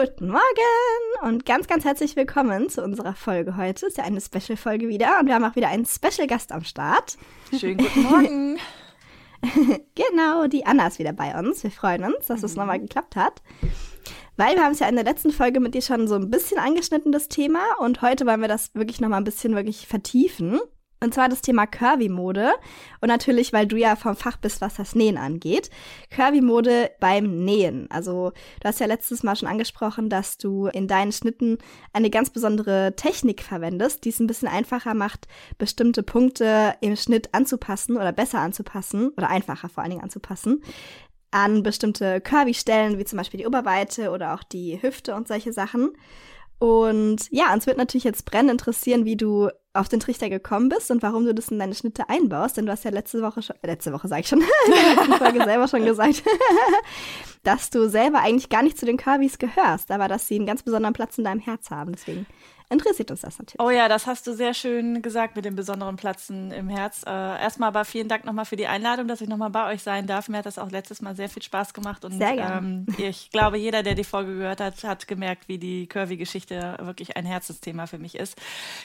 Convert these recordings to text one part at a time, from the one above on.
Guten Morgen und ganz, ganz herzlich willkommen zu unserer Folge heute. Ist ja eine Special-Folge wieder und wir haben auch wieder einen Special-Gast am Start. Schönen guten Morgen. genau, die Anna ist wieder bei uns. Wir freuen uns, dass es mhm. nochmal geklappt hat. Weil wir haben es ja in der letzten Folge mit dir schon so ein bisschen angeschnitten, das Thema. Und heute wollen wir das wirklich nochmal ein bisschen wirklich vertiefen. Und zwar das Thema Curvy-Mode. Und natürlich, weil du ja vom Fach bist, was das Nähen angeht. Curvy-Mode beim Nähen. Also, du hast ja letztes Mal schon angesprochen, dass du in deinen Schnitten eine ganz besondere Technik verwendest, die es ein bisschen einfacher macht, bestimmte Punkte im Schnitt anzupassen oder besser anzupassen oder einfacher vor allen Dingen anzupassen an bestimmte Curvy-Stellen, wie zum Beispiel die Oberweite oder auch die Hüfte und solche Sachen. Und ja, uns wird natürlich jetzt brennend interessieren, wie du auf den Trichter gekommen bist und warum du das in deine Schnitte einbaust. Denn du hast ja letzte Woche schon, äh, letzte Woche sag ich schon, in der letzten Folge selber schon gesagt, dass du selber eigentlich gar nicht zu den Curvys gehörst, aber dass sie einen ganz besonderen Platz in deinem Herz haben. Deswegen interessiert uns das natürlich. Oh ja, das hast du sehr schön gesagt mit den besonderen Platzen im Herz. Äh, erstmal aber vielen Dank nochmal für die Einladung, dass ich nochmal bei euch sein darf. Mir hat das auch letztes Mal sehr viel Spaß gemacht und sehr ähm, ich glaube, jeder, der die Folge gehört hat, hat gemerkt, wie die Curvy-Geschichte wirklich ein Herzensthema für mich ist.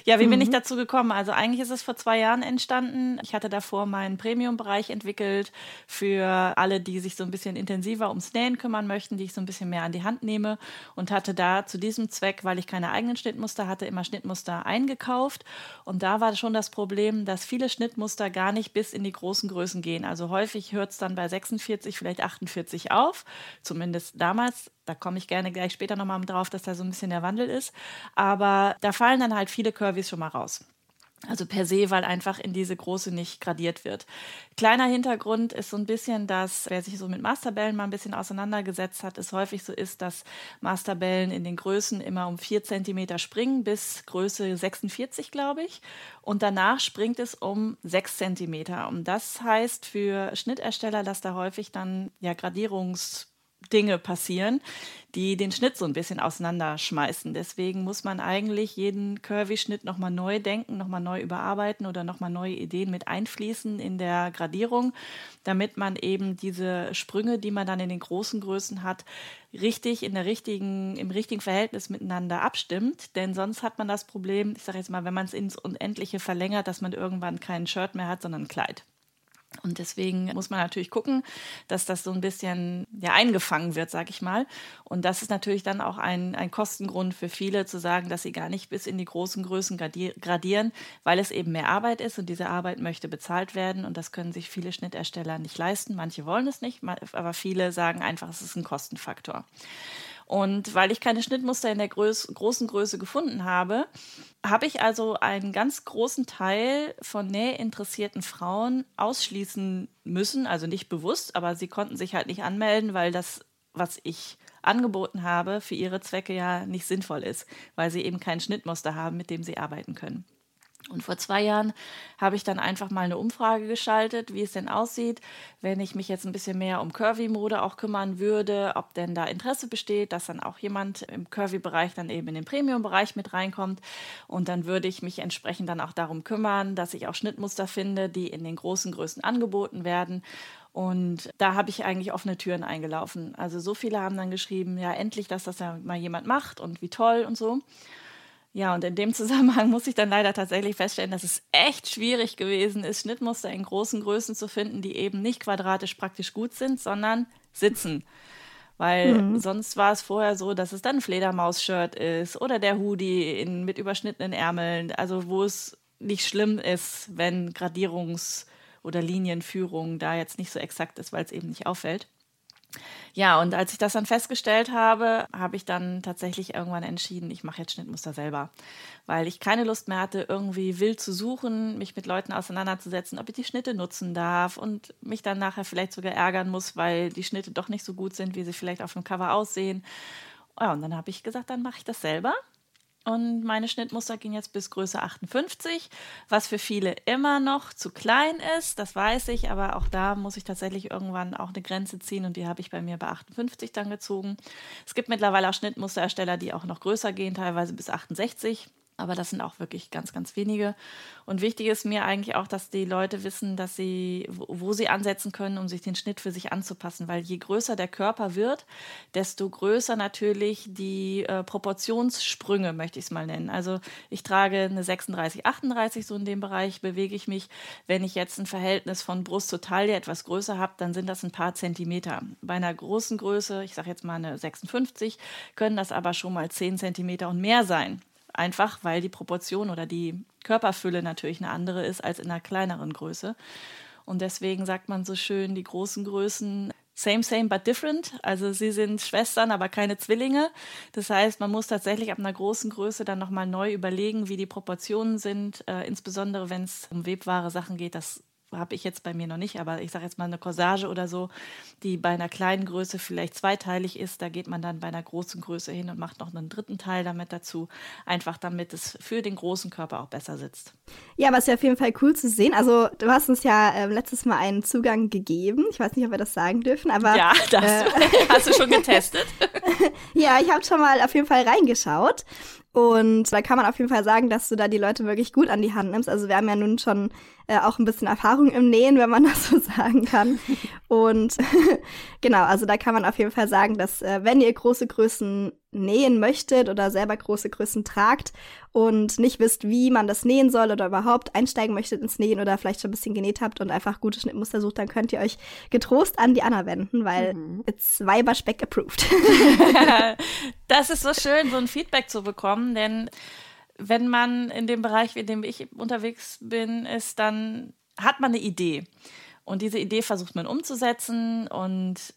Ja, wie mhm. bin ich mhm. dazu gekommen? Also eigentlich ist es vor zwei Jahren entstanden. Ich hatte davor meinen Premium-Bereich entwickelt für alle, die sich so ein bisschen intensiver ums Nähen kümmern möchten, die ich so ein bisschen mehr an die Hand nehme und hatte da zu diesem Zweck, weil ich keine eigenen Schnittmuster hatte, hatte immer Schnittmuster eingekauft und da war schon das Problem, dass viele Schnittmuster gar nicht bis in die großen Größen gehen. Also häufig hört es dann bei 46, vielleicht 48 auf, zumindest damals. Da komme ich gerne gleich später nochmal drauf, dass da so ein bisschen der Wandel ist. Aber da fallen dann halt viele Curvys schon mal raus. Also per se, weil einfach in diese Große nicht gradiert wird. Kleiner Hintergrund ist so ein bisschen, dass wer sich so mit Masterbällen mal ein bisschen auseinandergesetzt hat, es häufig so ist, dass Masterbällen in den Größen immer um vier Zentimeter springen bis Größe 46, glaube ich. Und danach springt es um sechs Zentimeter. Und das heißt für Schnittersteller, dass da häufig dann ja Gradierungs Dinge passieren, die den Schnitt so ein bisschen auseinanderschmeißen. Deswegen muss man eigentlich jeden Curvy-Schnitt nochmal neu denken, nochmal neu überarbeiten oder nochmal neue Ideen mit einfließen in der Gradierung, damit man eben diese Sprünge, die man dann in den großen Größen hat, richtig in der richtigen, im richtigen Verhältnis miteinander abstimmt. Denn sonst hat man das Problem, ich sage jetzt mal, wenn man es ins Unendliche verlängert, dass man irgendwann kein Shirt mehr hat, sondern ein Kleid. Und deswegen muss man natürlich gucken, dass das so ein bisschen ja, eingefangen wird, sag ich mal. Und das ist natürlich dann auch ein, ein Kostengrund für viele zu sagen, dass sie gar nicht bis in die großen Größen gradieren, weil es eben mehr Arbeit ist und diese Arbeit möchte bezahlt werden. Und das können sich viele Schnittersteller nicht leisten. Manche wollen es nicht, aber viele sagen einfach, es ist ein Kostenfaktor. Und weil ich keine Schnittmuster in der Größ großen Größe gefunden habe, habe ich also einen ganz großen Teil von nähinteressierten Frauen ausschließen müssen. Also nicht bewusst, aber sie konnten sich halt nicht anmelden, weil das, was ich angeboten habe, für ihre Zwecke ja nicht sinnvoll ist, weil sie eben kein Schnittmuster haben, mit dem sie arbeiten können. Und vor zwei Jahren habe ich dann einfach mal eine Umfrage geschaltet, wie es denn aussieht, wenn ich mich jetzt ein bisschen mehr um Curvy-Mode auch kümmern würde, ob denn da Interesse besteht, dass dann auch jemand im Curvy-Bereich dann eben in den Premium-Bereich mit reinkommt. Und dann würde ich mich entsprechend dann auch darum kümmern, dass ich auch Schnittmuster finde, die in den großen Größen angeboten werden. Und da habe ich eigentlich offene Türen eingelaufen. Also so viele haben dann geschrieben, ja, endlich, dass das ja mal jemand macht und wie toll und so. Ja, und in dem Zusammenhang muss ich dann leider tatsächlich feststellen, dass es echt schwierig gewesen ist, Schnittmuster in großen Größen zu finden, die eben nicht quadratisch praktisch gut sind, sondern sitzen. Weil mhm. sonst war es vorher so, dass es dann ein Fledermaus-Shirt ist oder der Hoodie in, mit überschnittenen Ärmeln, also wo es nicht schlimm ist, wenn Gradierungs- oder Linienführung da jetzt nicht so exakt ist, weil es eben nicht auffällt. Ja, und als ich das dann festgestellt habe, habe ich dann tatsächlich irgendwann entschieden, ich mache jetzt Schnittmuster selber, weil ich keine Lust mehr hatte, irgendwie wild zu suchen, mich mit Leuten auseinanderzusetzen, ob ich die Schnitte nutzen darf und mich dann nachher vielleicht sogar ärgern muss, weil die Schnitte doch nicht so gut sind, wie sie vielleicht auf dem Cover aussehen. Ja, und dann habe ich gesagt, dann mache ich das selber und meine Schnittmuster gehen jetzt bis Größe 58, was für viele immer noch zu klein ist, das weiß ich, aber auch da muss ich tatsächlich irgendwann auch eine Grenze ziehen und die habe ich bei mir bei 58 dann gezogen. Es gibt mittlerweile auch Schnittmusterersteller, die auch noch größer gehen, teilweise bis 68. Aber das sind auch wirklich ganz, ganz wenige. Und wichtig ist mir eigentlich auch, dass die Leute wissen, dass sie, wo, sie ansetzen können, um sich den Schnitt für sich anzupassen. Weil je größer der Körper wird, desto größer natürlich die äh, Proportionssprünge, möchte ich es mal nennen. Also ich trage eine 36, 38, so in dem Bereich bewege ich mich. Wenn ich jetzt ein Verhältnis von Brust zu Taille etwas größer habe, dann sind das ein paar Zentimeter. Bei einer großen Größe, ich sage jetzt mal eine 56, können das aber schon mal 10 Zentimeter und mehr sein. Einfach weil die Proportion oder die Körperfülle natürlich eine andere ist als in einer kleineren Größe. Und deswegen sagt man so schön, die großen Größen same, same, but different. Also sie sind Schwestern, aber keine Zwillinge. Das heißt, man muss tatsächlich ab einer großen Größe dann nochmal neu überlegen, wie die Proportionen sind, äh, insbesondere wenn es um webware Sachen geht. Das habe ich jetzt bei mir noch nicht, aber ich sage jetzt mal eine Corsage oder so, die bei einer kleinen Größe vielleicht zweiteilig ist. Da geht man dann bei einer großen Größe hin und macht noch einen dritten Teil damit dazu, einfach damit es für den großen Körper auch besser sitzt. Ja, aber es ist ja auf jeden Fall cool zu sehen. Also du hast uns ja äh, letztes Mal einen Zugang gegeben. Ich weiß nicht, ob wir das sagen dürfen, aber ja, das äh, hast du schon getestet. ja, ich habe schon mal auf jeden Fall reingeschaut und da kann man auf jeden Fall sagen, dass du da die Leute wirklich gut an die Hand nimmst. Also wir haben ja nun schon äh, auch ein bisschen Erfahrung im Nähen, wenn man das so sagen kann. Und genau, also da kann man auf jeden Fall sagen, dass äh, wenn ihr große Größen nähen möchtet oder selber große Größen tragt und nicht wisst, wie man das nähen soll oder überhaupt einsteigen möchtet ins Nähen oder vielleicht schon ein bisschen genäht habt und einfach gute Schnittmuster sucht, dann könnt ihr euch getrost an die Anna wenden, weil mhm. it's Weiberspeck approved. das ist so schön, so ein Feedback zu bekommen, denn wenn man in dem Bereich, in dem ich unterwegs bin, ist, dann hat man eine Idee. Und diese Idee versucht man umzusetzen und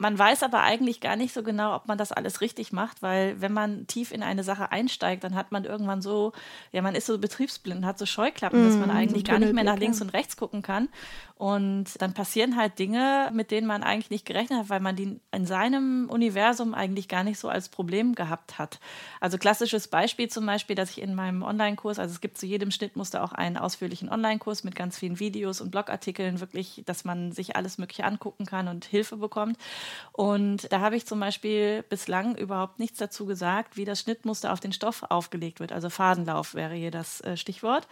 man weiß aber eigentlich gar nicht so genau, ob man das alles richtig macht, weil wenn man tief in eine Sache einsteigt, dann hat man irgendwann so, ja, man ist so betriebsblind, hat so Scheuklappen, mm, dass man mm, eigentlich gar nicht mehr nach links und rechts gucken kann. Und dann passieren halt Dinge, mit denen man eigentlich nicht gerechnet hat, weil man die in seinem Universum eigentlich gar nicht so als Problem gehabt hat. Also klassisches Beispiel zum Beispiel, dass ich in meinem Online-Kurs, also es gibt zu jedem Schnittmuster auch einen ausführlichen Online-Kurs mit ganz vielen Videos und Blogartikeln, wirklich, dass man sich alles Mögliche angucken kann und Hilfe bekommt. Und da habe ich zum Beispiel bislang überhaupt nichts dazu gesagt, wie das Schnittmuster auf den Stoff aufgelegt wird. Also Fadenlauf wäre hier das äh, Stichwort.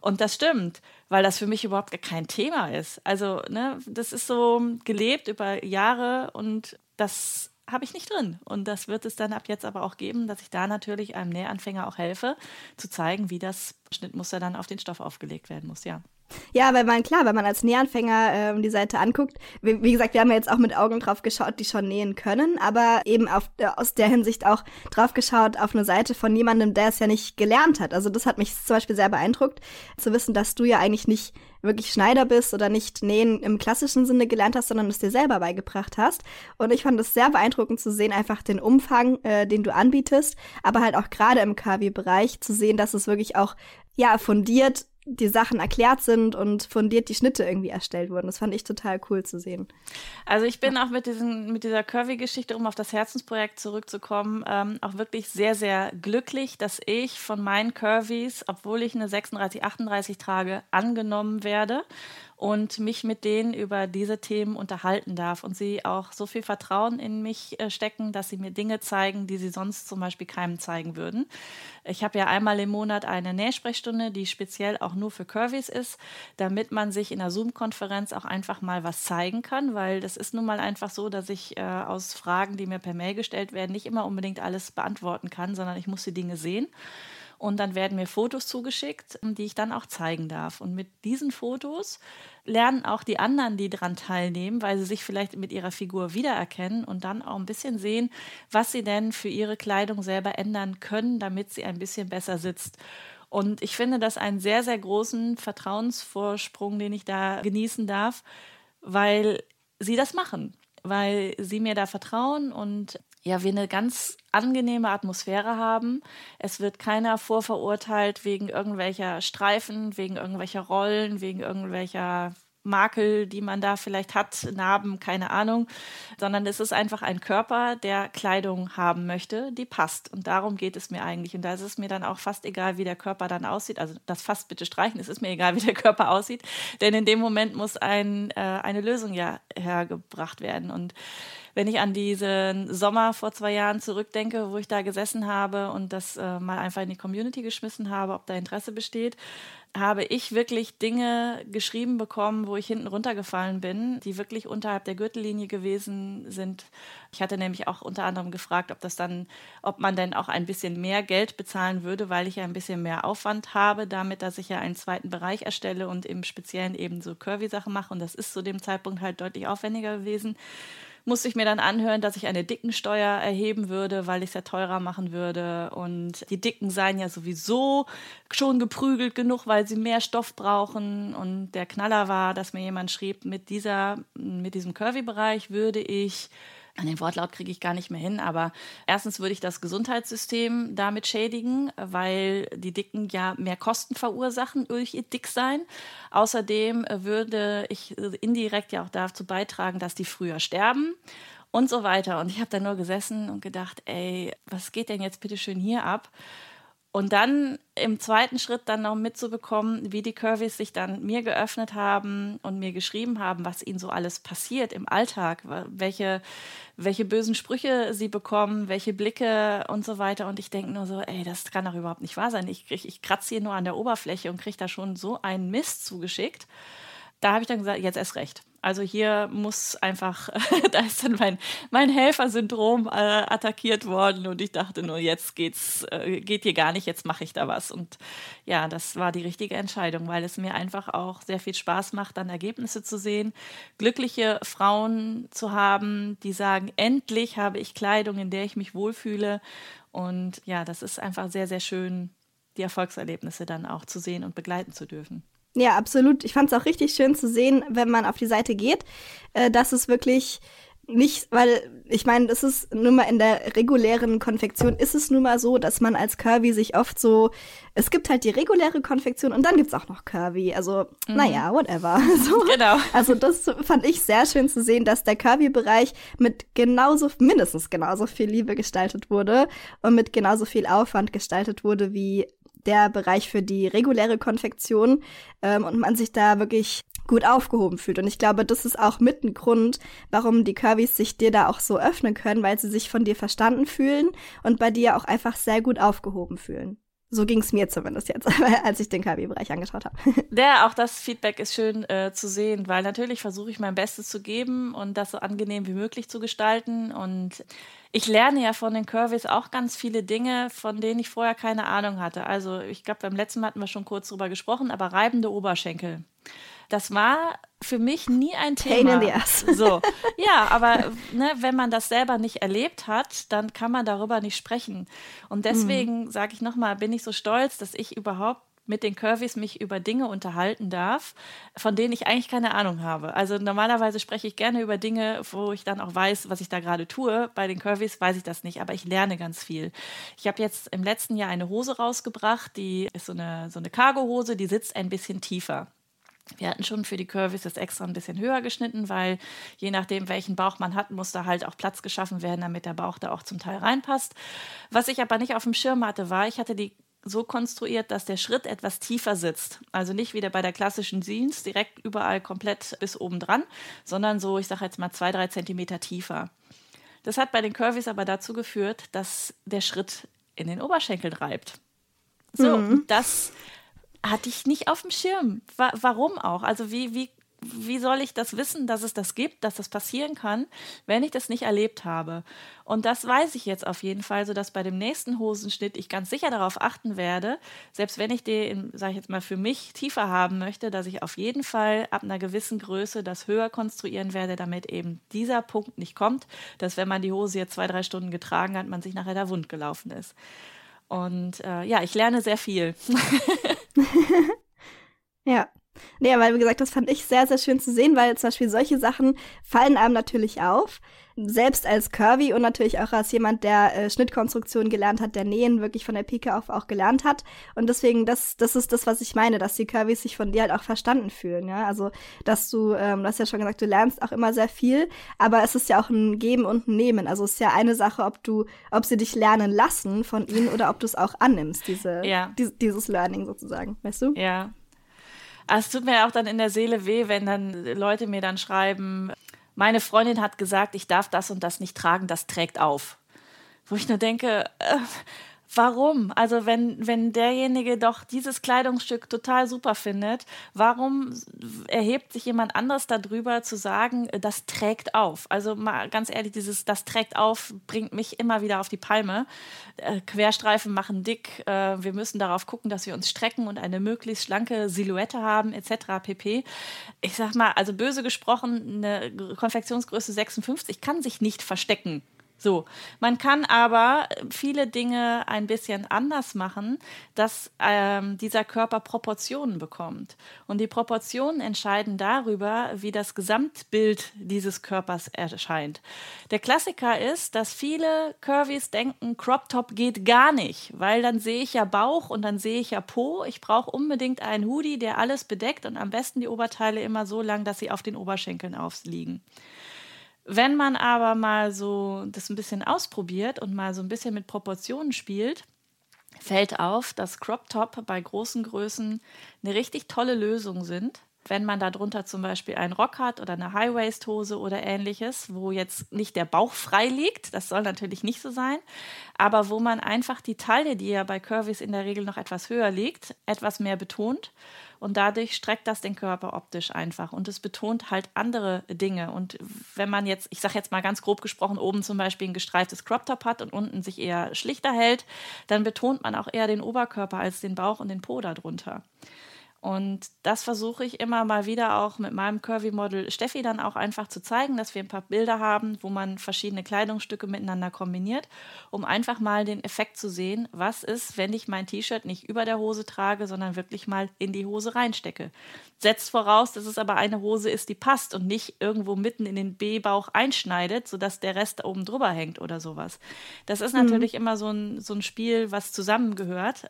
Und das stimmt, weil das für mich überhaupt kein Thema ist. Also, ne, das ist so gelebt über Jahre und das habe ich nicht drin. Und das wird es dann ab jetzt aber auch geben, dass ich da natürlich einem Nähanfänger auch helfe, zu zeigen, wie das Schnittmuster dann auf den Stoff aufgelegt werden muss, ja. Ja, weil man, klar, wenn man als Nähanfänger ähm, die Seite anguckt, wie, wie, gesagt, wir haben ja jetzt auch mit Augen drauf geschaut, die schon nähen können, aber eben auf, äh, aus der Hinsicht auch drauf geschaut auf eine Seite von jemandem, der es ja nicht gelernt hat. Also das hat mich zum Beispiel sehr beeindruckt, zu wissen, dass du ja eigentlich nicht wirklich Schneider bist oder nicht Nähen im klassischen Sinne gelernt hast, sondern es dir selber beigebracht hast. Und ich fand es sehr beeindruckend zu sehen, einfach den Umfang, äh, den du anbietest, aber halt auch gerade im KW-Bereich zu sehen, dass es wirklich auch ja fundiert die Sachen erklärt sind und fundiert die Schnitte irgendwie erstellt wurden. Das fand ich total cool zu sehen. Also ich bin auch mit, diesen, mit dieser Curvy-Geschichte, um auf das Herzensprojekt zurückzukommen, ähm, auch wirklich sehr, sehr glücklich, dass ich von meinen Curvys, obwohl ich eine 36, 38 trage, angenommen werde und mich mit denen über diese Themen unterhalten darf und sie auch so viel Vertrauen in mich äh, stecken, dass sie mir Dinge zeigen, die sie sonst zum Beispiel keinem zeigen würden. Ich habe ja einmal im Monat eine Nähsprechstunde, die speziell auch nur für Curvys ist, damit man sich in der Zoom-Konferenz auch einfach mal was zeigen kann, weil das ist nun mal einfach so, dass ich äh, aus Fragen, die mir per Mail gestellt werden, nicht immer unbedingt alles beantworten kann, sondern ich muss die Dinge sehen. Und dann werden mir Fotos zugeschickt, die ich dann auch zeigen darf. Und mit diesen Fotos lernen auch die anderen, die daran teilnehmen, weil sie sich vielleicht mit ihrer Figur wiedererkennen und dann auch ein bisschen sehen, was sie denn für ihre Kleidung selber ändern können, damit sie ein bisschen besser sitzt. Und ich finde das einen sehr, sehr großen Vertrauensvorsprung, den ich da genießen darf, weil sie das machen, weil sie mir da vertrauen und ja, wir eine ganz angenehme Atmosphäre haben. Es wird keiner vorverurteilt wegen irgendwelcher Streifen, wegen irgendwelcher Rollen, wegen irgendwelcher Makel, die man da vielleicht hat, Narben, keine Ahnung, sondern es ist einfach ein Körper, der Kleidung haben möchte, die passt. Und darum geht es mir eigentlich. Und da ist es mir dann auch fast egal, wie der Körper dann aussieht. Also das fast bitte streichen, es ist mir egal, wie der Körper aussieht. Denn in dem Moment muss ein, äh, eine Lösung ja hergebracht werden. Und wenn ich an diesen Sommer vor zwei Jahren zurückdenke, wo ich da gesessen habe und das äh, mal einfach in die Community geschmissen habe, ob da Interesse besteht, habe ich wirklich Dinge geschrieben bekommen, wo ich hinten runtergefallen bin, die wirklich unterhalb der Gürtellinie gewesen sind. Ich hatte nämlich auch unter anderem gefragt, ob das dann, ob man denn auch ein bisschen mehr Geld bezahlen würde, weil ich ja ein bisschen mehr Aufwand habe, damit, dass ich ja einen zweiten Bereich erstelle und im Speziellen eben so Curvy-Sachen mache. Und das ist zu dem Zeitpunkt halt deutlich aufwendiger gewesen musste ich mir dann anhören, dass ich eine Dickensteuer erheben würde, weil ich es ja teurer machen würde. Und die Dicken seien ja sowieso schon geprügelt genug, weil sie mehr Stoff brauchen. Und der Knaller war, dass mir jemand schrieb, mit dieser, mit diesem Curvy-Bereich würde ich an den Wortlaut kriege ich gar nicht mehr hin, aber erstens würde ich das Gesundheitssystem damit schädigen, weil die Dicken ja mehr Kosten verursachen durch ihr Dicksein. Außerdem würde ich indirekt ja auch dazu beitragen, dass die früher sterben und so weiter. Und ich habe da nur gesessen und gedacht, ey, was geht denn jetzt bitte schön hier ab? Und dann im zweiten Schritt dann noch mitzubekommen, wie die Curvys sich dann mir geöffnet haben und mir geschrieben haben, was ihnen so alles passiert im Alltag, welche, welche bösen Sprüche sie bekommen, welche Blicke und so weiter. Und ich denke nur so, ey, das kann doch überhaupt nicht wahr sein. Ich, krieg, ich kratze hier nur an der Oberfläche und kriege da schon so einen Mist zugeschickt. Da habe ich dann gesagt, jetzt erst recht. Also hier muss einfach, da ist dann mein, mein Helfersyndrom äh, attackiert worden und ich dachte nur, jetzt geht's, äh, geht hier gar nicht, jetzt mache ich da was. Und ja, das war die richtige Entscheidung, weil es mir einfach auch sehr viel Spaß macht, dann Ergebnisse zu sehen, glückliche Frauen zu haben, die sagen, endlich habe ich Kleidung, in der ich mich wohlfühle. Und ja, das ist einfach sehr, sehr schön, die Erfolgserlebnisse dann auch zu sehen und begleiten zu dürfen. Ja, absolut. Ich fand es auch richtig schön zu sehen, wenn man auf die Seite geht, äh, dass es wirklich nicht, weil ich meine, es ist nun mal in der regulären Konfektion ist es nun mal so, dass man als Curvy sich oft so, es gibt halt die reguläre Konfektion und dann gibt's auch noch Curvy. Also, mhm. naja, whatever. So. Genau. Also das fand ich sehr schön zu sehen, dass der Curvy-Bereich mit genauso, mindestens genauso viel Liebe gestaltet wurde und mit genauso viel Aufwand gestaltet wurde wie der Bereich für die reguläre Konfektion ähm, und man sich da wirklich gut aufgehoben fühlt. Und ich glaube, das ist auch mit ein Grund, warum die Curvys sich dir da auch so öffnen können, weil sie sich von dir verstanden fühlen und bei dir auch einfach sehr gut aufgehoben fühlen. So ging es mir zumindest jetzt, als ich den KW-Bereich angeschaut habe. Ja, auch das Feedback ist schön äh, zu sehen, weil natürlich versuche ich mein Bestes zu geben und das so angenehm wie möglich zu gestalten. Und ich lerne ja von den Curvys auch ganz viele Dinge, von denen ich vorher keine Ahnung hatte. Also ich glaube, beim letzten Mal hatten wir schon kurz drüber gesprochen, aber reibende Oberschenkel. Das war für mich nie ein Thema. Pain in the ass. So, ja, aber ne, wenn man das selber nicht erlebt hat, dann kann man darüber nicht sprechen. Und deswegen mhm. sage ich nochmal, bin ich so stolz, dass ich überhaupt mit den Curvys mich über Dinge unterhalten darf, von denen ich eigentlich keine Ahnung habe. Also normalerweise spreche ich gerne über Dinge, wo ich dann auch weiß, was ich da gerade tue. Bei den Curvys weiß ich das nicht, aber ich lerne ganz viel. Ich habe jetzt im letzten Jahr eine Hose rausgebracht, die ist so eine, so eine Cargo-Hose, die sitzt ein bisschen tiefer. Wir hatten schon für die Curvys das extra ein bisschen höher geschnitten, weil je nachdem, welchen Bauch man hat, muss da halt auch Platz geschaffen werden, damit der Bauch da auch zum Teil reinpasst. Was ich aber nicht auf dem Schirm hatte, war, ich hatte die so konstruiert, dass der Schritt etwas tiefer sitzt. Also nicht wieder bei der klassischen Jeans direkt überall komplett bis oben dran, sondern so, ich sage jetzt mal zwei, drei Zentimeter tiefer. Das hat bei den Curvys aber dazu geführt, dass der Schritt in den Oberschenkel reibt. So, mhm. das hatte ich nicht auf dem Schirm. Wa warum auch? Also wie, wie, wie soll ich das wissen, dass es das gibt, dass das passieren kann, wenn ich das nicht erlebt habe? Und das weiß ich jetzt auf jeden Fall, sodass bei dem nächsten Hosenschnitt ich ganz sicher darauf achten werde, selbst wenn ich den, sage ich jetzt mal, für mich tiefer haben möchte, dass ich auf jeden Fall ab einer gewissen Größe das höher konstruieren werde, damit eben dieser Punkt nicht kommt, dass wenn man die Hose jetzt zwei, drei Stunden getragen hat, man sich nachher da wund gelaufen ist. Und äh, ja, ich lerne sehr viel. ja. Nee, weil wie gesagt, das fand ich sehr, sehr schön zu sehen, weil zum Beispiel solche Sachen fallen einem natürlich auf. Selbst als Curvy und natürlich auch als jemand, der äh, Schnittkonstruktion gelernt hat, der Nähen wirklich von der Pike auf auch gelernt hat. Und deswegen, das, das ist das, was ich meine, dass die Curvys sich von dir halt auch verstanden fühlen. Ja? Also, dass du, ähm, du hast ja schon gesagt, du lernst auch immer sehr viel, aber es ist ja auch ein Geben und ein Nehmen. Also es ist ja eine Sache, ob du, ob sie dich lernen lassen von ihnen oder ob du es auch annimmst, diese, ja. die, dieses Learning sozusagen. Weißt du? Ja, Ah, es tut mir auch dann in der Seele weh, wenn dann Leute mir dann schreiben, meine Freundin hat gesagt, ich darf das und das nicht tragen, das trägt auf. Wo ich nur denke, äh, Warum? Also wenn, wenn derjenige doch dieses Kleidungsstück total super findet, warum erhebt sich jemand anderes darüber zu sagen, äh, das trägt auf? Also mal ganz ehrlich, dieses das trägt auf bringt mich immer wieder auf die Palme. Äh, Querstreifen machen dick. Äh, wir müssen darauf gucken, dass wir uns strecken und eine möglichst schlanke Silhouette haben, etc. pp. Ich sag mal, also böse gesprochen, eine Konfektionsgröße 56 kann sich nicht verstecken so, man kann aber viele Dinge ein bisschen anders machen, dass ähm, dieser Körper Proportionen bekommt. Und die Proportionen entscheiden darüber, wie das Gesamtbild dieses Körpers erscheint. Der Klassiker ist, dass viele Curvys denken, Crop Top geht gar nicht, weil dann sehe ich ja Bauch und dann sehe ich ja Po. Ich brauche unbedingt einen Hoodie, der alles bedeckt und am besten die Oberteile immer so lang, dass sie auf den Oberschenkeln aufliegen. Wenn man aber mal so das ein bisschen ausprobiert und mal so ein bisschen mit Proportionen spielt, fällt auf, dass Crop Top bei großen Größen eine richtig tolle Lösung sind. Wenn man darunter zum Beispiel einen Rock hat oder eine High-Waist-Hose oder ähnliches, wo jetzt nicht der Bauch frei liegt, das soll natürlich nicht so sein, aber wo man einfach die Taille, die ja bei Curvys in der Regel noch etwas höher liegt, etwas mehr betont und dadurch streckt das den Körper optisch einfach und es betont halt andere Dinge. Und wenn man jetzt, ich sage jetzt mal ganz grob gesprochen, oben zum Beispiel ein gestreiftes Crop Top hat und unten sich eher schlichter hält, dann betont man auch eher den Oberkörper als den Bauch und den Po darunter. Und das versuche ich immer mal wieder auch mit meinem Curvy-Model Steffi dann auch einfach zu zeigen, dass wir ein paar Bilder haben, wo man verschiedene Kleidungsstücke miteinander kombiniert, um einfach mal den Effekt zu sehen, was ist, wenn ich mein T-Shirt nicht über der Hose trage, sondern wirklich mal in die Hose reinstecke. Setzt voraus, dass es aber eine Hose ist, die passt und nicht irgendwo mitten in den B-Bauch einschneidet, sodass der Rest oben drüber hängt oder sowas. Das ist mhm. natürlich immer so ein, so ein Spiel, was zusammengehört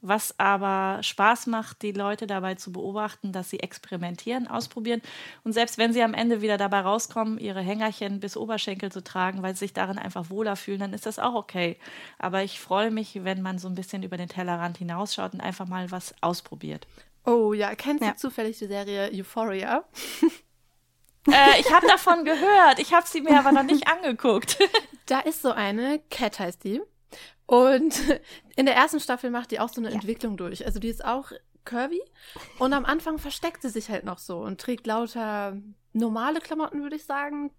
was aber Spaß macht, die Leute dabei zu beobachten, dass sie experimentieren, ausprobieren und selbst wenn sie am Ende wieder dabei rauskommen, ihre Hängerchen bis Oberschenkel zu tragen, weil sie sich darin einfach wohler fühlen, dann ist das auch okay. Aber ich freue mich, wenn man so ein bisschen über den Tellerrand hinausschaut und einfach mal was ausprobiert. Oh ja, kennst ja. du zufällig die Serie Euphoria? äh, ich habe davon gehört, ich habe sie mir aber noch nicht angeguckt. da ist so eine, Cat heißt die. Und in der ersten Staffel macht die auch so eine ja. Entwicklung durch. Also die ist auch curvy und am Anfang versteckt sie sich halt noch so und trägt lauter normale Klamotten, würde ich sagen.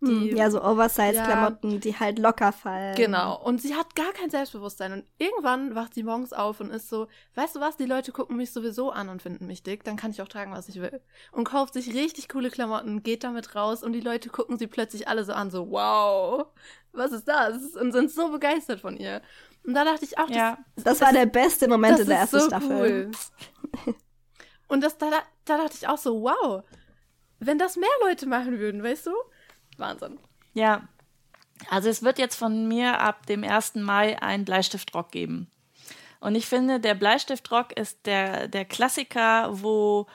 Die, hm, ja, so Oversize-Klamotten, ja, die halt locker fallen. Genau. Und sie hat gar kein Selbstbewusstsein. Und irgendwann wacht sie morgens auf und ist so, weißt du was, die Leute gucken mich sowieso an und finden mich dick, dann kann ich auch tragen, was ich will. Und kauft sich richtig coole Klamotten, geht damit raus und die Leute gucken sie plötzlich alle so an, so, wow, was ist das? Und sind so begeistert von ihr. Und da dachte ich auch, ja, das, das, war der beste Moment in der ersten so Staffel. Cool. und das, da, da dachte ich auch so, wow, wenn das mehr Leute machen würden, weißt du? Wahnsinn. Ja. Also es wird jetzt von mir ab dem 1. Mai ein Bleistiftrock geben. Und ich finde, der Bleistiftrock ist der, der Klassiker, wo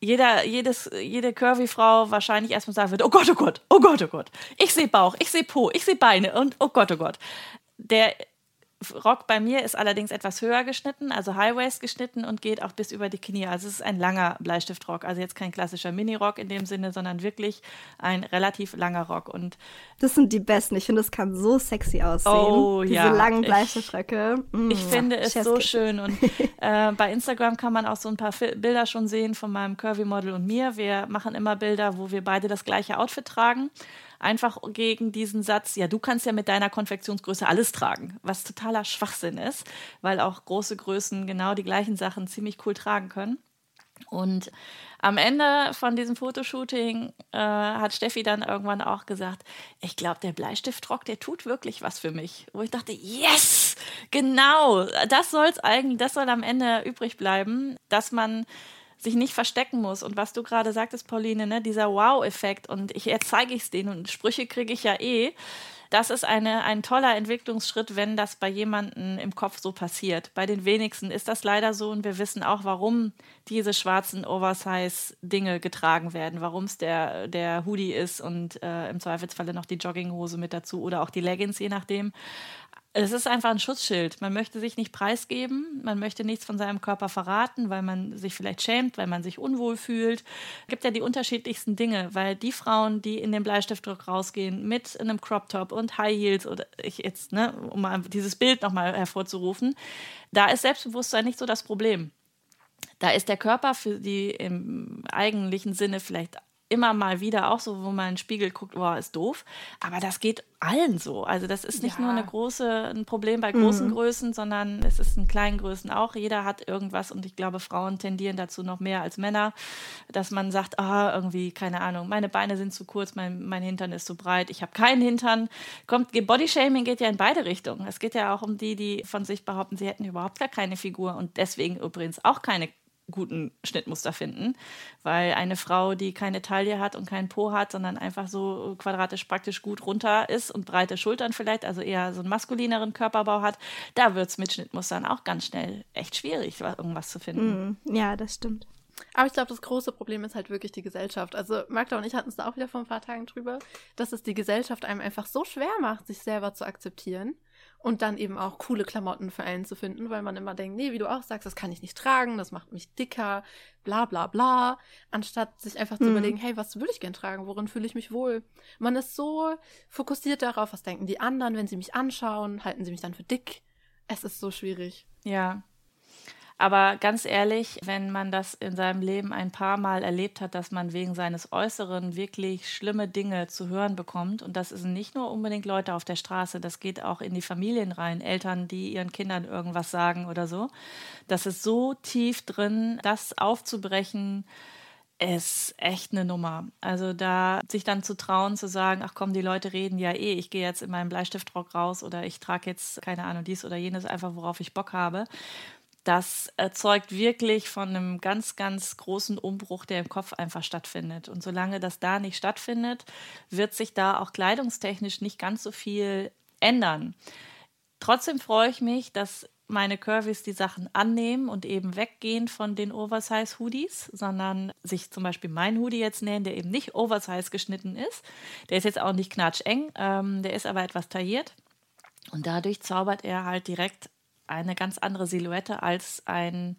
jeder, jedes, jede Curvy-Frau wahrscheinlich erstmal sagen wird, oh Gott, oh Gott, oh Gott, oh Gott. Ich sehe Bauch, ich sehe Po, ich sehe Beine und oh Gott, oh Gott. Der Rock bei mir ist allerdings etwas höher geschnitten, also High-Waist geschnitten und geht auch bis über die Knie. Also es ist ein langer Bleistiftrock. Also jetzt kein klassischer Mini-Rock in dem Sinne, sondern wirklich ein relativ langer Rock. Und das sind die besten. Ich finde, es kann so sexy aussehen. Oh, Diese ja. langen Bleistiftröcke. Mm, ich finde es so schön. Und äh, bei Instagram kann man auch so ein paar Bilder schon sehen von meinem Curvy-Model und mir. Wir machen immer Bilder, wo wir beide das gleiche Outfit tragen einfach gegen diesen Satz, ja, du kannst ja mit deiner Konfektionsgröße alles tragen, was totaler Schwachsinn ist, weil auch große Größen genau die gleichen Sachen ziemlich cool tragen können. Und am Ende von diesem Fotoshooting äh, hat Steffi dann irgendwann auch gesagt, ich glaube, der Bleistiftrock, der tut wirklich was für mich. Wo ich dachte, yes, genau, das soll eigentlich, das soll am Ende übrig bleiben, dass man sich nicht verstecken muss. Und was du gerade sagtest, Pauline, ne, dieser Wow-Effekt und ich, jetzt zeige ich es denen und Sprüche kriege ich ja eh. Das ist eine, ein toller Entwicklungsschritt, wenn das bei jemandem im Kopf so passiert. Bei den wenigsten ist das leider so und wir wissen auch, warum diese schwarzen Oversize-Dinge getragen werden, warum es der, der Hoodie ist und äh, im Zweifelsfalle noch die Jogginghose mit dazu oder auch die Leggings, je nachdem. Es ist einfach ein Schutzschild. Man möchte sich nicht preisgeben, man möchte nichts von seinem Körper verraten, weil man sich vielleicht schämt, weil man sich unwohl fühlt. Es gibt ja die unterschiedlichsten Dinge, weil die Frauen, die in den Bleistiftdruck rausgehen mit einem Crop Top und High Heels oder ich jetzt, ne, um mal dieses Bild nochmal hervorzurufen, da ist Selbstbewusstsein nicht so das Problem. Da ist der Körper für die im eigentlichen Sinne vielleicht immer mal wieder auch so, wo man in den Spiegel guckt, boah, ist doof. Aber das geht allen so. Also das ist nicht ja. nur eine große, ein Problem bei großen mhm. Größen, sondern es ist in kleinen Größen auch. Jeder hat irgendwas und ich glaube, Frauen tendieren dazu noch mehr als Männer, dass man sagt, ah, irgendwie, keine Ahnung, meine Beine sind zu kurz, mein, mein Hintern ist zu breit, ich habe keinen Hintern. Kommt, Bodyshaming geht ja in beide Richtungen. Es geht ja auch um die, die von sich behaupten, sie hätten überhaupt gar keine Figur und deswegen übrigens auch keine guten Schnittmuster finden, weil eine Frau, die keine Taille hat und keinen Po hat, sondern einfach so quadratisch praktisch gut runter ist und breite Schultern vielleicht, also eher so einen maskulineren Körperbau hat, da wird es mit Schnittmustern auch ganz schnell echt schwierig, irgendwas zu finden. Mm, ja, das stimmt. Aber ich glaube, das große Problem ist halt wirklich die Gesellschaft. Also Magda und ich hatten es da auch wieder vor ein paar Tagen drüber, dass es die Gesellschaft einem einfach so schwer macht, sich selber zu akzeptieren und dann eben auch coole Klamotten für einen zu finden, weil man immer denkt, nee, wie du auch sagst, das kann ich nicht tragen, das macht mich dicker, bla bla bla, anstatt sich einfach zu mhm. überlegen, hey, was will ich gern tragen, worin fühle ich mich wohl? Man ist so fokussiert darauf, was denken die anderen, wenn sie mich anschauen, halten sie mich dann für dick. Es ist so schwierig. Ja, aber ganz ehrlich, wenn man das in seinem Leben ein paar Mal erlebt hat, dass man wegen seines Äußeren wirklich schlimme Dinge zu hören bekommt, und das sind nicht nur unbedingt Leute auf der Straße, das geht auch in die Familien rein, Eltern, die ihren Kindern irgendwas sagen oder so, das ist so tief drin, das aufzubrechen, ist echt eine Nummer. Also da sich dann zu trauen, zu sagen, ach komm, die Leute reden ja eh, ich gehe jetzt in meinem Bleistiftrock raus oder ich trage jetzt, keine Ahnung, dies oder jenes einfach, worauf ich Bock habe das erzeugt wirklich von einem ganz, ganz großen Umbruch, der im Kopf einfach stattfindet. Und solange das da nicht stattfindet, wird sich da auch kleidungstechnisch nicht ganz so viel ändern. Trotzdem freue ich mich, dass meine Curvys die Sachen annehmen und eben weggehen von den Oversize-Hoodies, sondern sich zum Beispiel meinen Hoodie jetzt nähen, der eben nicht Oversize geschnitten ist. Der ist jetzt auch nicht knatscheng, ähm, der ist aber etwas tailliert. Und dadurch zaubert er halt direkt eine ganz andere Silhouette als ein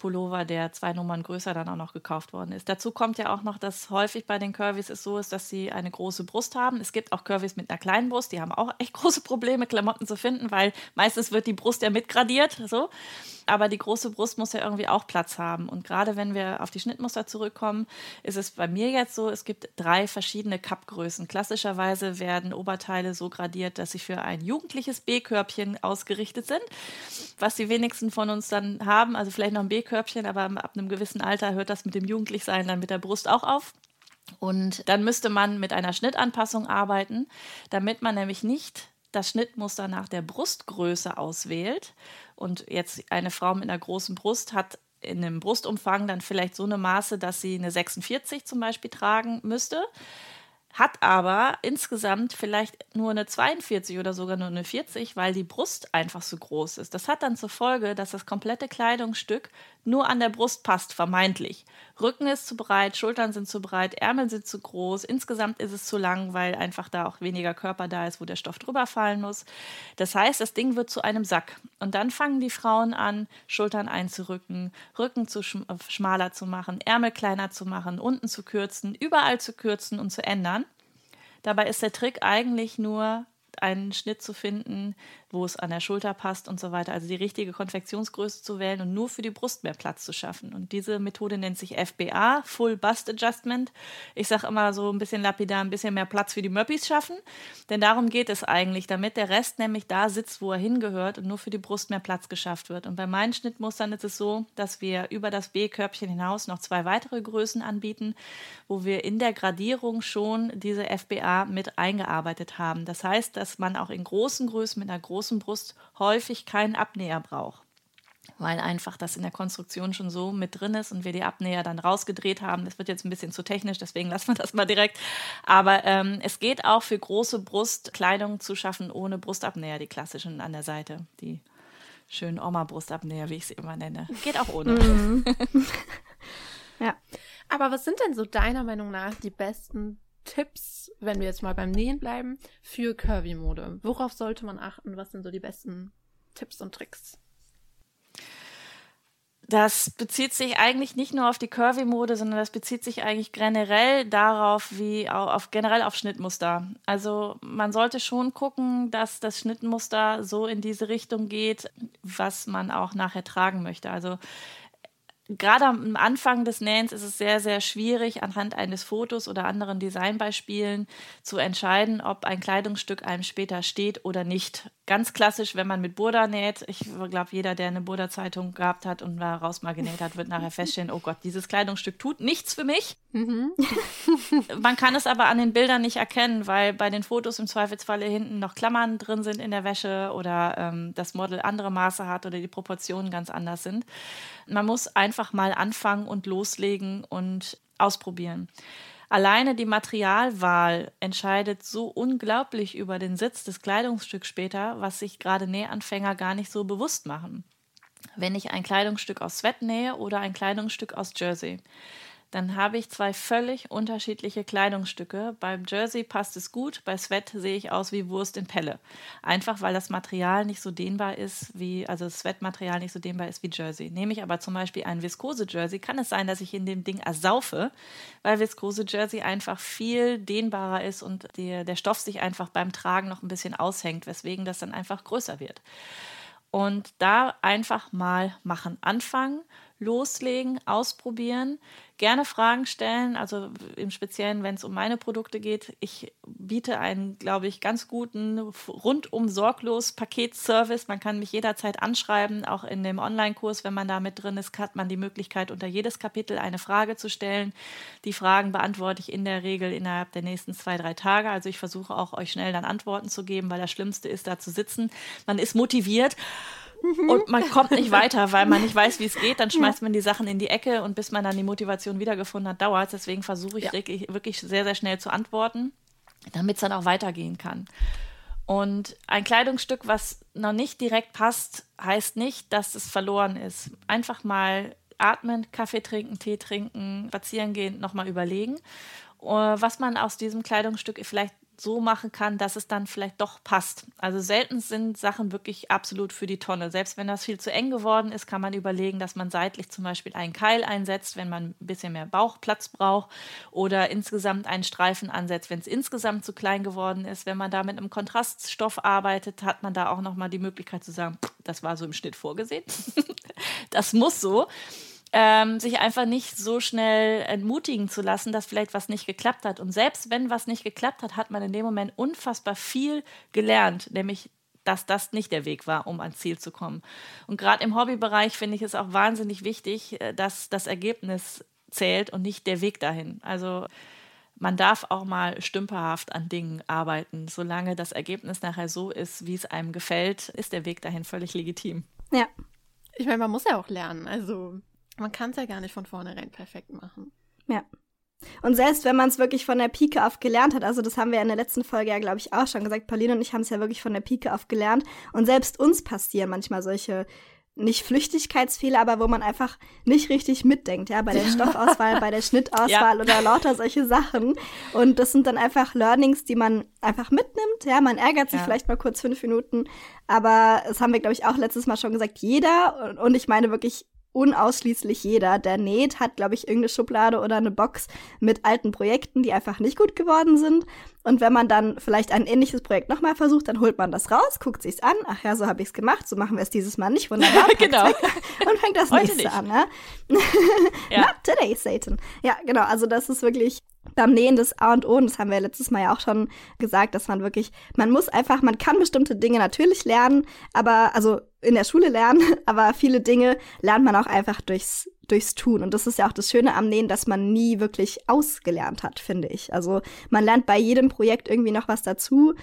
Pullover, der zwei Nummern größer dann auch noch gekauft worden ist. Dazu kommt ja auch noch, dass häufig bei den Curvys es so ist, dass sie eine große Brust haben. Es gibt auch Curvys mit einer kleinen Brust, die haben auch echt große Probleme, Klamotten zu finden, weil meistens wird die Brust ja mitgradiert. So aber die große Brust muss ja irgendwie auch Platz haben. Und gerade wenn wir auf die Schnittmuster zurückkommen, ist es bei mir jetzt so, es gibt drei verschiedene Cup-Größen. Klassischerweise werden Oberteile so gradiert, dass sie für ein jugendliches B-Körbchen ausgerichtet sind, was die wenigsten von uns dann haben. Also vielleicht noch ein B-Körbchen, aber ab einem gewissen Alter hört das mit dem Jugendlichsein dann mit der Brust auch auf. Und dann müsste man mit einer Schnittanpassung arbeiten, damit man nämlich nicht das Schnittmuster nach der Brustgröße auswählt. Und jetzt eine Frau mit einer großen Brust hat in einem Brustumfang dann vielleicht so eine Maße, dass sie eine 46 zum Beispiel tragen müsste hat aber insgesamt vielleicht nur eine 42 oder sogar nur eine 40, weil die Brust einfach so groß ist. Das hat dann zur Folge, dass das komplette Kleidungsstück nur an der Brust passt, vermeintlich. Rücken ist zu breit, Schultern sind zu breit, Ärmel sind zu groß, insgesamt ist es zu lang, weil einfach da auch weniger Körper da ist, wo der Stoff drüber fallen muss. Das heißt, das Ding wird zu einem Sack. Und dann fangen die Frauen an, Schultern einzurücken, Rücken zu schmaler zu machen, Ärmel kleiner zu machen, unten zu kürzen, überall zu kürzen und zu ändern. Dabei ist der Trick eigentlich nur, einen Schnitt zu finden, wo es an der Schulter passt und so weiter. Also die richtige Konfektionsgröße zu wählen und nur für die Brust mehr Platz zu schaffen. Und diese Methode nennt sich FBA, Full Bust Adjustment. Ich sage immer so ein bisschen lapidar, ein bisschen mehr Platz für die Möppis schaffen. Denn darum geht es eigentlich, damit der Rest nämlich da sitzt, wo er hingehört und nur für die Brust mehr Platz geschafft wird. Und bei meinen Schnittmustern ist es so, dass wir über das B-Körbchen hinaus noch zwei weitere Größen anbieten, wo wir in der Gradierung schon diese FBA mit eingearbeitet haben. Das heißt, dass man auch in großen Größen mit einer großen großen Brust häufig keinen Abnäher braucht. weil einfach das in der Konstruktion schon so mit drin ist und wir die Abnäher dann rausgedreht haben. Das wird jetzt ein bisschen zu technisch, deswegen lassen wir das mal direkt. Aber ähm, es geht auch für große Brustkleidung zu schaffen ohne Brustabnäher, die klassischen an der Seite, die schönen Oma-Brustabnäher, wie ich sie immer nenne. Geht auch ohne. Mhm. ja. Aber was sind denn so deiner Meinung nach die besten Tipps, wenn wir jetzt mal beim Nähen bleiben, für Curvy-Mode? Worauf sollte man achten? Was sind so die besten Tipps und Tricks? Das bezieht sich eigentlich nicht nur auf die Curvy-Mode, sondern das bezieht sich eigentlich generell darauf, wie auf generell auf Schnittmuster. Also man sollte schon gucken, dass das Schnittmuster so in diese Richtung geht, was man auch nachher tragen möchte. Also gerade am Anfang des Nähens ist es sehr, sehr schwierig, anhand eines Fotos oder anderen Designbeispielen zu entscheiden, ob ein Kleidungsstück einem später steht oder nicht. Ganz klassisch, wenn man mit Burda näht. Ich glaube, jeder, der eine Burda-Zeitung gehabt hat und daraus mal genäht hat, wird nachher feststellen, oh Gott, dieses Kleidungsstück tut nichts für mich. Mhm. man kann es aber an den Bildern nicht erkennen, weil bei den Fotos im Zweifelsfalle hinten noch Klammern drin sind in der Wäsche oder ähm, das Model andere Maße hat oder die Proportionen ganz anders sind. Man muss einfach mal anfangen und loslegen und ausprobieren. Alleine die Materialwahl entscheidet so unglaublich über den Sitz des Kleidungsstücks später, was sich gerade Nähanfänger gar nicht so bewusst machen. Wenn ich ein Kleidungsstück aus Sweat nähe oder ein Kleidungsstück aus Jersey dann habe ich zwei völlig unterschiedliche Kleidungsstücke. Beim Jersey passt es gut, bei Sweat sehe ich aus wie Wurst in Pelle. Einfach weil das Material nicht so dehnbar ist wie, also das Sweat-Material nicht so dehnbar ist wie Jersey. Nehme ich aber zum Beispiel ein Viskose-Jersey, kann es sein, dass ich in dem Ding ersaufe, weil Viskose-Jersey einfach viel dehnbarer ist und die, der Stoff sich einfach beim Tragen noch ein bisschen aushängt, weswegen das dann einfach größer wird. Und da einfach mal machen, anfangen, loslegen, ausprobieren gerne Fragen stellen, also im Speziellen, wenn es um meine Produkte geht. Ich biete einen, glaube ich, ganz guten rundum sorglos Paketservice. Man kann mich jederzeit anschreiben, auch in dem Online-Kurs, wenn man da mit drin ist, hat man die Möglichkeit, unter jedes Kapitel eine Frage zu stellen. Die Fragen beantworte ich in der Regel innerhalb der nächsten zwei, drei Tage. Also ich versuche auch euch schnell dann Antworten zu geben, weil das Schlimmste ist, da zu sitzen. Man ist motiviert. Und man kommt nicht weiter, weil man nicht weiß, wie es geht. Dann schmeißt man die Sachen in die Ecke und bis man dann die Motivation wiedergefunden hat, dauert es. Deswegen versuche ich ja. wirklich sehr, sehr schnell zu antworten, damit es dann auch weitergehen kann. Und ein Kleidungsstück, was noch nicht direkt passt, heißt nicht, dass es verloren ist. Einfach mal atmen, Kaffee trinken, Tee trinken, spazieren gehen, nochmal überlegen, äh, was man aus diesem Kleidungsstück vielleicht so machen kann, dass es dann vielleicht doch passt. Also selten sind Sachen wirklich absolut für die Tonne. Selbst wenn das viel zu eng geworden ist, kann man überlegen, dass man seitlich zum Beispiel einen Keil einsetzt, wenn man ein bisschen mehr Bauchplatz braucht oder insgesamt einen Streifen ansetzt, wenn es insgesamt zu klein geworden ist. Wenn man da mit einem Kontraststoff arbeitet, hat man da auch nochmal die Möglichkeit zu sagen, das war so im Schnitt vorgesehen. das muss so ähm, sich einfach nicht so schnell entmutigen zu lassen, dass vielleicht was nicht geklappt hat. Und selbst wenn was nicht geklappt hat, hat man in dem Moment unfassbar viel gelernt, nämlich dass das nicht der Weg war, um ans Ziel zu kommen. Und gerade im Hobbybereich finde ich es auch wahnsinnig wichtig, äh, dass das Ergebnis zählt und nicht der Weg dahin. Also man darf auch mal stümperhaft an Dingen arbeiten. Solange das Ergebnis nachher so ist, wie es einem gefällt, ist der Weg dahin völlig legitim. Ja. Ich meine, man muss ja auch lernen. Also man kann es ja gar nicht von vornherein perfekt machen. Ja. Und selbst wenn man es wirklich von der Pike auf gelernt hat, also das haben wir in der letzten Folge ja, glaube ich, auch schon gesagt, Pauline und ich haben es ja wirklich von der Pike auf gelernt. Und selbst uns passieren manchmal solche nicht Flüchtigkeitsfehler, aber wo man einfach nicht richtig mitdenkt, ja, bei der Stoffauswahl, bei der Schnittauswahl ja. oder lauter solche Sachen. Und das sind dann einfach Learnings, die man einfach mitnimmt, ja, man ärgert sich ja. vielleicht mal kurz fünf Minuten, aber das haben wir, glaube ich, auch letztes Mal schon gesagt, jeder, und ich meine wirklich unausschließlich jeder, der näht, hat, glaube ich, irgendeine Schublade oder eine Box mit alten Projekten, die einfach nicht gut geworden sind. Und wenn man dann vielleicht ein ähnliches Projekt nochmal versucht, dann holt man das raus, guckt sich's an. Ach ja, so habe ich's gemacht, so machen wir es dieses Mal nicht. Wunderbar. genau. Und fängt das nächste nicht. an. Ne? ja. Not today, Satan. Ja, genau. Also das ist wirklich beim Nähen das A und O, und das haben wir letztes Mal ja auch schon gesagt, dass man wirklich, man muss einfach, man kann bestimmte Dinge natürlich lernen, aber, also in der Schule lernen, aber viele Dinge lernt man auch einfach durchs, durchs Tun. Und das ist ja auch das Schöne am Nähen, dass man nie wirklich ausgelernt hat, finde ich. Also man lernt bei jedem Projekt irgendwie noch was dazu.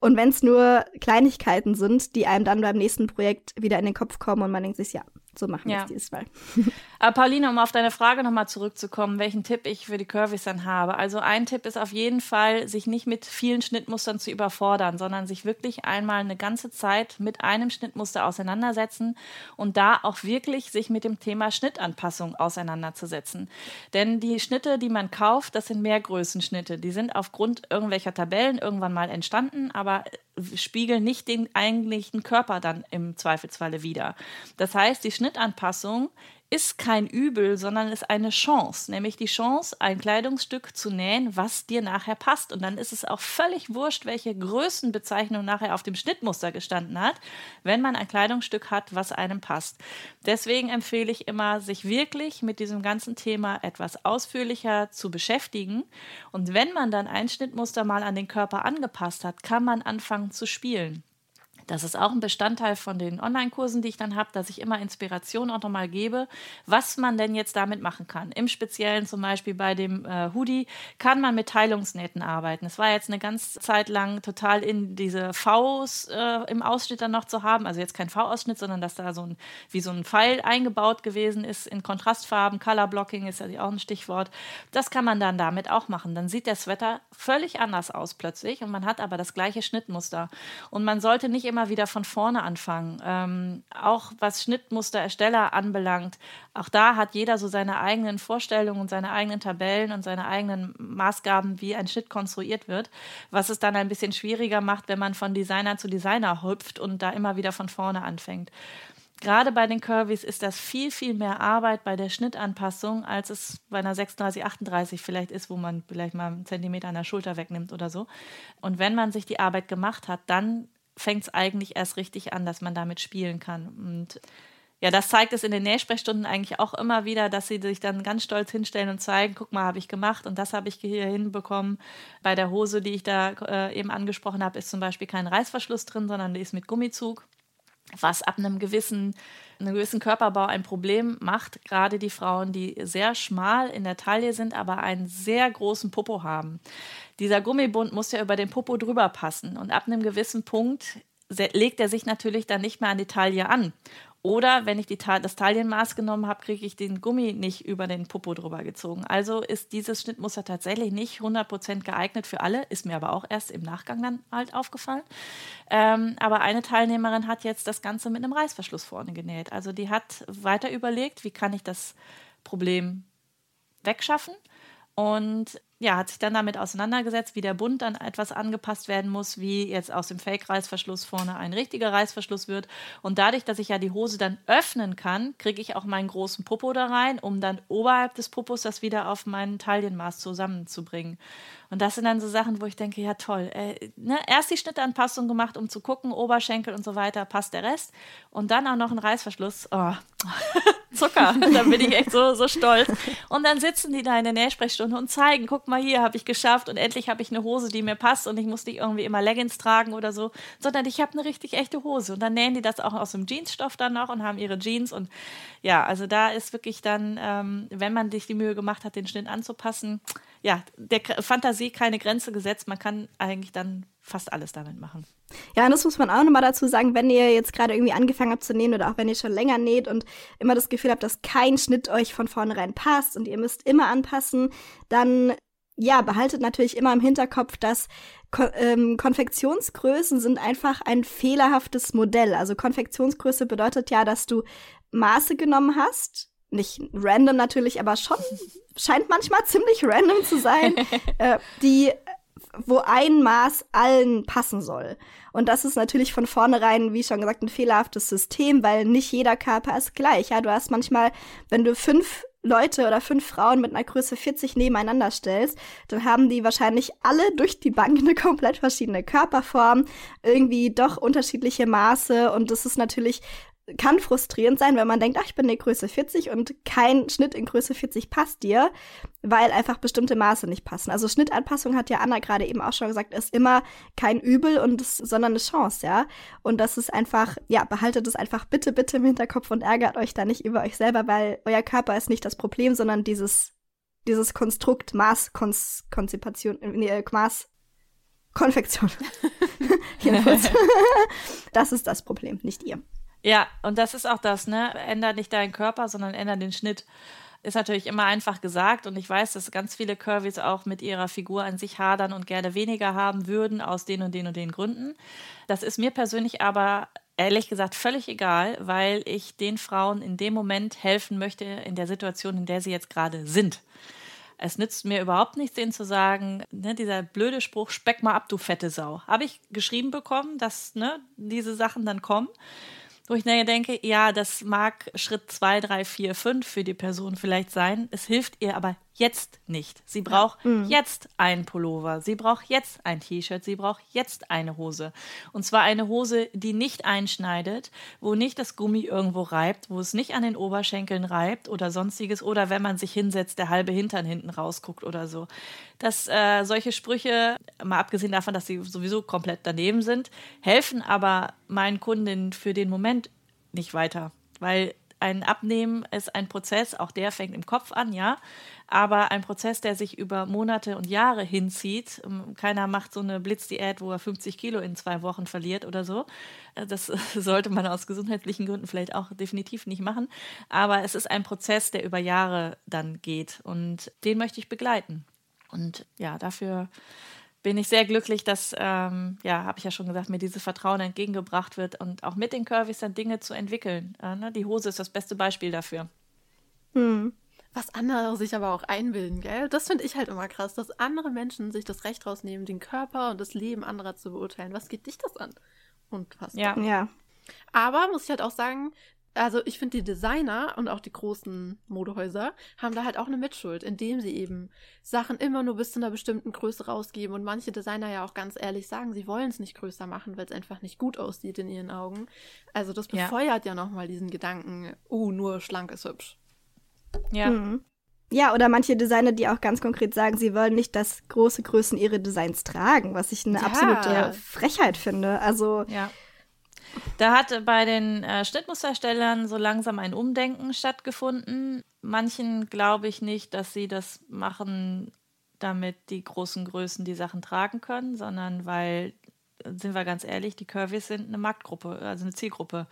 Und wenn es nur Kleinigkeiten sind, die einem dann beim nächsten Projekt wieder in den Kopf kommen und man denkt sich, ja, so machen wir Ja. es dieses Mal. Aber Pauline, um auf deine Frage nochmal zurückzukommen, welchen Tipp ich für die Curvys dann habe. Also ein Tipp ist auf jeden Fall, sich nicht mit vielen Schnittmustern zu überfordern, sondern sich wirklich einmal eine ganze Zeit mit einem Schnittmuster auseinandersetzen und da auch wirklich sich mit dem Thema Schnittanpassung auseinanderzusetzen. Denn die Schnitte, die man kauft, das sind Mehrgrößenschnitte. Die sind aufgrund irgendwelcher Tabellen irgendwann mal entstanden, aber spiegeln nicht den eigentlichen Körper dann im Zweifelsfalle wider. Das heißt, die Schnittanpassung ist kein Übel, sondern ist eine Chance, nämlich die Chance, ein Kleidungsstück zu nähen, was dir nachher passt. Und dann ist es auch völlig wurscht, welche Größenbezeichnung nachher auf dem Schnittmuster gestanden hat, wenn man ein Kleidungsstück hat, was einem passt. Deswegen empfehle ich immer, sich wirklich mit diesem ganzen Thema etwas ausführlicher zu beschäftigen. Und wenn man dann ein Schnittmuster mal an den Körper angepasst hat, kann man anfangen zu spielen. Das ist auch ein Bestandteil von den Online-Kursen, die ich dann habe, dass ich immer Inspiration auch nochmal gebe, was man denn jetzt damit machen kann. Im Speziellen zum Beispiel bei dem äh, Hoodie kann man mit Teilungsnähten arbeiten. Es war jetzt eine ganze Zeit lang total in diese Vs äh, im Ausschnitt dann noch zu haben. Also jetzt kein V-Ausschnitt, sondern dass da so ein, wie so ein Pfeil eingebaut gewesen ist in Kontrastfarben. Color Blocking ist ja auch ein Stichwort. Das kann man dann damit auch machen. Dann sieht der Sweater völlig anders aus plötzlich und man hat aber das gleiche Schnittmuster. Und man sollte nicht immer wieder von vorne anfangen. Ähm, auch was Schnittmusterersteller anbelangt, auch da hat jeder so seine eigenen Vorstellungen und seine eigenen Tabellen und seine eigenen Maßgaben, wie ein Schnitt konstruiert wird, was es dann ein bisschen schwieriger macht, wenn man von Designer zu Designer hüpft und da immer wieder von vorne anfängt. Gerade bei den Curvys ist das viel, viel mehr Arbeit bei der Schnittanpassung, als es bei einer 36, 38 vielleicht ist, wo man vielleicht mal einen Zentimeter an der Schulter wegnimmt oder so. Und wenn man sich die Arbeit gemacht hat, dann fängt es eigentlich erst richtig an, dass man damit spielen kann. Und ja, das zeigt es in den Nähsprechstunden eigentlich auch immer wieder, dass sie sich dann ganz stolz hinstellen und zeigen, guck mal, habe ich gemacht und das habe ich hier hinbekommen. Bei der Hose, die ich da äh, eben angesprochen habe, ist zum Beispiel kein Reißverschluss drin, sondern die ist mit Gummizug was ab einem gewissen, einem gewissen Körperbau ein Problem macht, gerade die Frauen, die sehr schmal in der Taille sind, aber einen sehr großen Popo haben. Dieser Gummibund muss ja über den Popo drüber passen und ab einem gewissen Punkt legt er sich natürlich dann nicht mehr an die Taille an. Oder wenn ich die das Taillenmaß genommen habe, kriege ich den Gummi nicht über den Popo drüber gezogen. Also ist dieses Schnittmuster tatsächlich nicht 100% geeignet für alle, ist mir aber auch erst im Nachgang dann halt aufgefallen. Ähm, aber eine Teilnehmerin hat jetzt das Ganze mit einem Reißverschluss vorne genäht. Also die hat weiter überlegt, wie kann ich das Problem wegschaffen und ja, hat sich dann damit auseinandergesetzt, wie der Bund dann etwas angepasst werden muss, wie jetzt aus dem Fake-Reißverschluss vorne ein richtiger Reißverschluss wird. Und dadurch, dass ich ja die Hose dann öffnen kann, kriege ich auch meinen großen Popo da rein, um dann oberhalb des Popos das wieder auf mein Taillenmaß zusammenzubringen. Und das sind dann so Sachen, wo ich denke, ja toll. Äh, ne? Erst die Schnittanpassung gemacht, um zu gucken, Oberschenkel und so weiter, passt der Rest. Und dann auch noch ein Reißverschluss. Oh. Zucker. Da bin ich echt so, so stolz. Und dann sitzen die da in der Nähsprechstunde und zeigen, guck mal hier, habe ich geschafft und endlich habe ich eine Hose, die mir passt und ich muss nicht irgendwie immer Leggings tragen oder so, sondern ich habe eine richtig echte Hose. Und dann nähen die das auch aus dem Jeansstoff dann noch und haben ihre Jeans. Und ja, also da ist wirklich dann, ähm, wenn man sich die Mühe gemacht hat, den Schnitt anzupassen, ja, der Fantasie keine Grenze gesetzt. Man kann eigentlich dann fast alles damit machen. Ja, und das muss man auch nochmal dazu sagen, wenn ihr jetzt gerade irgendwie angefangen habt zu nähen oder auch wenn ihr schon länger näht und immer das Gefühl habt, dass kein Schnitt euch von vornherein passt und ihr müsst immer anpassen, dann ja, behaltet natürlich immer im Hinterkopf, dass Ko ähm, Konfektionsgrößen sind einfach ein fehlerhaftes Modell. Also Konfektionsgröße bedeutet ja, dass du Maße genommen hast. Nicht random natürlich, aber schon scheint manchmal ziemlich random zu sein, äh, die wo ein Maß allen passen soll. Und das ist natürlich von vornherein, wie schon gesagt, ein fehlerhaftes System, weil nicht jeder Körper ist gleich. Ja, du hast manchmal, wenn du fünf Leute oder fünf Frauen mit einer Größe 40 nebeneinander stellst, dann haben die wahrscheinlich alle durch die Bank eine komplett verschiedene Körperform, irgendwie doch unterschiedliche Maße. Und das ist natürlich kann frustrierend sein, wenn man denkt, ach, ich bin in Größe 40 und kein Schnitt in Größe 40 passt dir, weil einfach bestimmte Maße nicht passen. Also Schnittanpassung hat ja Anna gerade eben auch schon gesagt, ist immer kein Übel und sondern eine Chance, ja. Und das ist einfach, ja, behaltet es einfach bitte, bitte im Hinterkopf und ärgert euch da nicht über euch selber, weil euer Körper ist nicht das Problem, sondern dieses, dieses Konstrukt Maßkonzipation, nee, Maß Konfektion. das ist das Problem, nicht ihr. Ja, und das ist auch das, ne? Änder nicht deinen Körper, sondern änder den Schnitt. Ist natürlich immer einfach gesagt und ich weiß, dass ganz viele Curvys auch mit ihrer Figur an sich hadern und gerne weniger haben würden aus den und den und den Gründen. Das ist mir persönlich aber ehrlich gesagt völlig egal, weil ich den Frauen in dem Moment helfen möchte in der Situation, in der sie jetzt gerade sind. Es nützt mir überhaupt nichts, denen zu sagen, ne, dieser blöde Spruch, speck mal ab, du fette Sau. Habe ich geschrieben bekommen, dass ne, diese Sachen dann kommen wo ich nachher denke, ja, das mag Schritt zwei, drei, vier, fünf für die Person vielleicht sein. Es hilft ihr aber jetzt nicht. Sie braucht ja. mhm. jetzt einen Pullover, sie braucht jetzt ein T-Shirt, sie braucht jetzt eine Hose. Und zwar eine Hose, die nicht einschneidet, wo nicht das Gummi irgendwo reibt, wo es nicht an den Oberschenkeln reibt oder sonstiges oder wenn man sich hinsetzt, der halbe Hintern hinten rausguckt oder so. Dass äh, solche Sprüche, mal abgesehen davon, dass sie sowieso komplett daneben sind, helfen aber meinen Kundinnen für den Moment nicht weiter, weil ein Abnehmen ist ein Prozess, auch der fängt im Kopf an, ja, aber ein Prozess, der sich über Monate und Jahre hinzieht. Ähm, keiner macht so eine Blitzdiät, wo er 50 Kilo in zwei Wochen verliert oder so. Äh, das sollte man aus gesundheitlichen Gründen vielleicht auch definitiv nicht machen. Aber es ist ein Prozess, der über Jahre dann geht und den möchte ich begleiten. Und ja, dafür bin ich sehr glücklich, dass, ähm, ja, habe ich ja schon gesagt, mir dieses Vertrauen entgegengebracht wird und auch mit den Curvys dann Dinge zu entwickeln. Äh, ne? Die Hose ist das beste Beispiel dafür. Hm. Was andere sich aber auch einbilden, gell? Das finde ich halt immer krass, dass andere Menschen sich das Recht rausnehmen, den Körper und das Leben anderer zu beurteilen. Was geht dich das an? Und was? Ja. ja. Aber muss ich halt auch sagen, also ich finde, die Designer und auch die großen Modehäuser haben da halt auch eine Mitschuld, indem sie eben Sachen immer nur bis zu einer bestimmten Größe rausgeben und manche Designer ja auch ganz ehrlich sagen, sie wollen es nicht größer machen, weil es einfach nicht gut aussieht in ihren Augen. Also das befeuert ja, ja nochmal diesen Gedanken, uh, nur schlank ist hübsch. Ja. Mhm. Ja, oder manche Designer, die auch ganz konkret sagen, sie wollen nicht, dass große Größen ihre Designs tragen, was ich eine ja. absolute Frechheit finde. Also ja. Da hat bei den äh, Schnittmusterstellern so langsam ein Umdenken stattgefunden. Manchen glaube ich nicht, dass sie das machen, damit die großen Größen die Sachen tragen können, sondern weil, sind wir ganz ehrlich, die Curvys sind eine Marktgruppe, also eine Zielgruppe,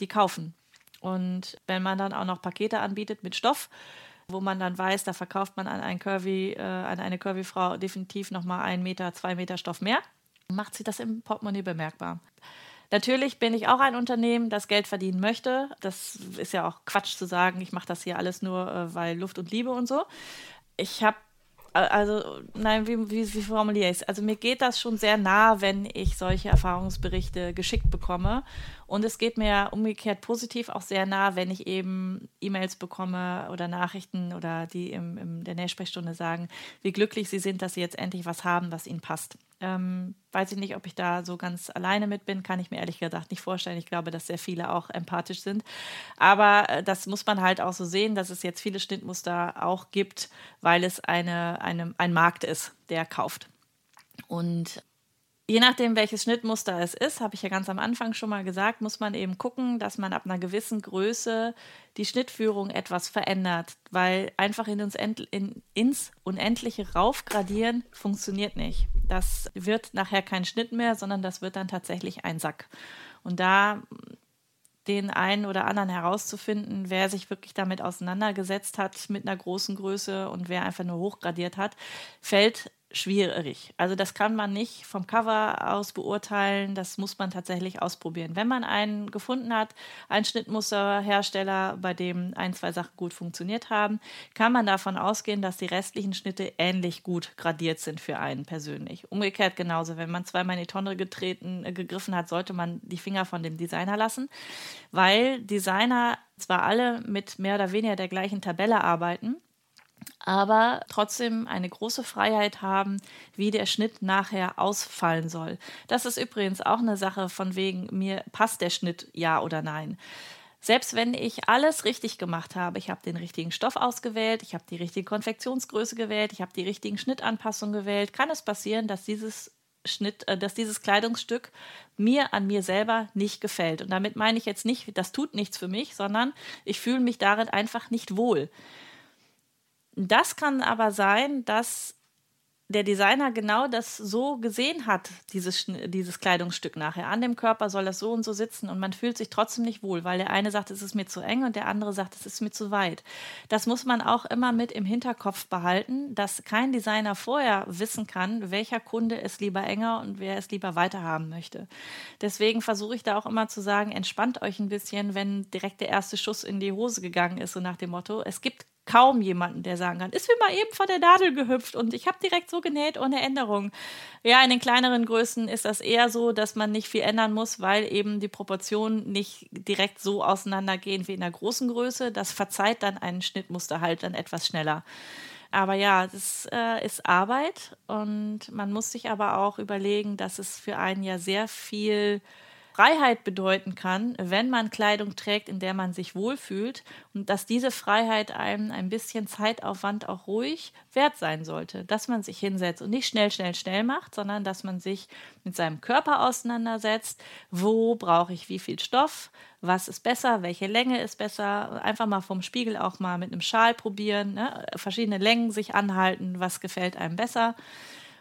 die kaufen. Und wenn man dann auch noch Pakete anbietet mit Stoff, wo man dann weiß, da verkauft man an, ein Curvy, äh, an eine Curvy-Frau definitiv nochmal einen Meter, zwei Meter Stoff mehr, macht sie das im Portemonnaie bemerkbar. Natürlich bin ich auch ein Unternehmen, das Geld verdienen möchte. Das ist ja auch Quatsch zu sagen, ich mache das hier alles nur, äh, weil Luft und Liebe und so. Ich habe also, nein, wie, wie, wie formuliere ich es? Also mir geht das schon sehr nah, wenn ich solche Erfahrungsberichte geschickt bekomme. Und es geht mir umgekehrt positiv auch sehr nah, wenn ich eben E-Mails bekomme oder Nachrichten oder die im, in der Nähsprechstunde sagen, wie glücklich sie sind, dass sie jetzt endlich was haben, was ihnen passt. Ähm, weiß ich nicht, ob ich da so ganz alleine mit bin, kann ich mir ehrlich gesagt nicht vorstellen. Ich glaube, dass sehr viele auch empathisch sind. Aber äh, das muss man halt auch so sehen, dass es jetzt viele Schnittmuster auch gibt, weil es eine, eine, ein Markt ist, der kauft. Und Je nachdem, welches Schnittmuster es ist, habe ich ja ganz am Anfang schon mal gesagt, muss man eben gucken, dass man ab einer gewissen Größe die Schnittführung etwas verändert, weil einfach in uns in, ins Unendliche raufgradieren funktioniert nicht. Das wird nachher kein Schnitt mehr, sondern das wird dann tatsächlich ein Sack. Und da den einen oder anderen herauszufinden, wer sich wirklich damit auseinandergesetzt hat mit einer großen Größe und wer einfach nur hochgradiert hat, fällt schwierig. Also das kann man nicht vom Cover aus beurteilen, das muss man tatsächlich ausprobieren. Wenn man einen gefunden hat, einen Schnittmusterhersteller, bei dem ein, zwei Sachen gut funktioniert haben, kann man davon ausgehen, dass die restlichen Schnitte ähnlich gut gradiert sind für einen persönlich. Umgekehrt genauso, wenn man zweimal in die Tonne getreten, äh, gegriffen hat, sollte man die Finger von dem Designer lassen, weil Designer zwar alle mit mehr oder weniger der gleichen Tabelle arbeiten, aber trotzdem eine große Freiheit haben, wie der Schnitt nachher ausfallen soll. Das ist übrigens auch eine Sache von wegen, mir passt der Schnitt ja oder nein. Selbst wenn ich alles richtig gemacht habe, ich habe den richtigen Stoff ausgewählt, ich habe die richtige Konfektionsgröße gewählt, ich habe die richtigen Schnittanpassungen gewählt, kann es passieren, dass dieses Schnitt, äh, dass dieses Kleidungsstück mir an mir selber nicht gefällt. Und damit meine ich jetzt nicht, das tut nichts für mich, sondern ich fühle mich darin einfach nicht wohl. Das kann aber sein, dass der Designer genau das so gesehen hat, dieses, dieses Kleidungsstück nachher. An dem Körper soll das so und so sitzen und man fühlt sich trotzdem nicht wohl, weil der eine sagt, es ist mir zu eng und der andere sagt, es ist mir zu weit. Das muss man auch immer mit im Hinterkopf behalten, dass kein Designer vorher wissen kann, welcher Kunde es lieber enger und wer es lieber weiter haben möchte. Deswegen versuche ich da auch immer zu sagen, entspannt euch ein bisschen, wenn direkt der erste Schuss in die Hose gegangen ist, so nach dem Motto, es gibt kaum jemanden, der sagen kann, ist mir mal eben vor der Nadel gehüpft und ich habe direkt so genäht ohne Änderung. Ja, in den kleineren Größen ist das eher so, dass man nicht viel ändern muss, weil eben die Proportionen nicht direkt so auseinandergehen wie in der großen Größe. Das verzeiht dann ein Schnittmuster halt dann etwas schneller. Aber ja, das äh, ist Arbeit und man muss sich aber auch überlegen, dass es für einen ja sehr viel Freiheit bedeuten kann, wenn man Kleidung trägt, in der man sich wohlfühlt und dass diese Freiheit einem ein bisschen Zeitaufwand auch ruhig wert sein sollte, dass man sich hinsetzt und nicht schnell, schnell, schnell macht, sondern dass man sich mit seinem Körper auseinandersetzt, wo brauche ich wie viel Stoff, was ist besser, welche Länge ist besser, einfach mal vom Spiegel auch mal mit einem Schal probieren, ne? verschiedene Längen sich anhalten, was gefällt einem besser.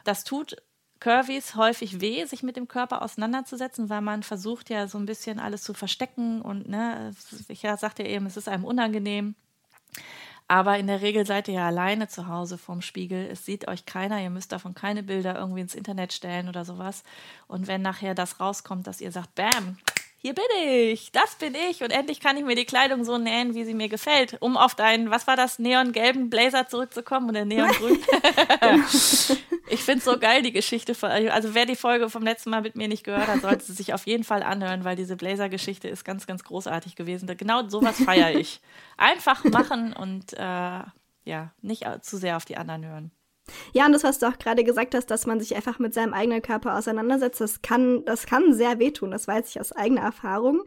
Das tut Curvys häufig weh, sich mit dem Körper auseinanderzusetzen, weil man versucht ja so ein bisschen alles zu verstecken und ne, ich ja, sagte eben, es ist einem unangenehm. Aber in der Regel seid ihr ja alleine zu Hause vorm Spiegel. Es sieht euch keiner. Ihr müsst davon keine Bilder irgendwie ins Internet stellen oder sowas. Und wenn nachher das rauskommt, dass ihr sagt, Bam, hier bin ich, das bin ich und endlich kann ich mir die Kleidung so nähen, wie sie mir gefällt, um auf deinen, was war das, neongelben Blazer zurückzukommen oder neongrün. ich finde es so geil, die Geschichte. Von, also wer die Folge vom letzten Mal mit mir nicht gehört hat, sollte sie sich auf jeden Fall anhören, weil diese Blazer-Geschichte ist ganz, ganz großartig gewesen. Genau sowas feiere ich. Einfach machen und äh, ja, nicht zu sehr auf die anderen hören. Ja, und das, was du auch gerade gesagt hast, dass man sich einfach mit seinem eigenen Körper auseinandersetzt, das kann, das kann sehr wehtun, das weiß ich aus eigener Erfahrung.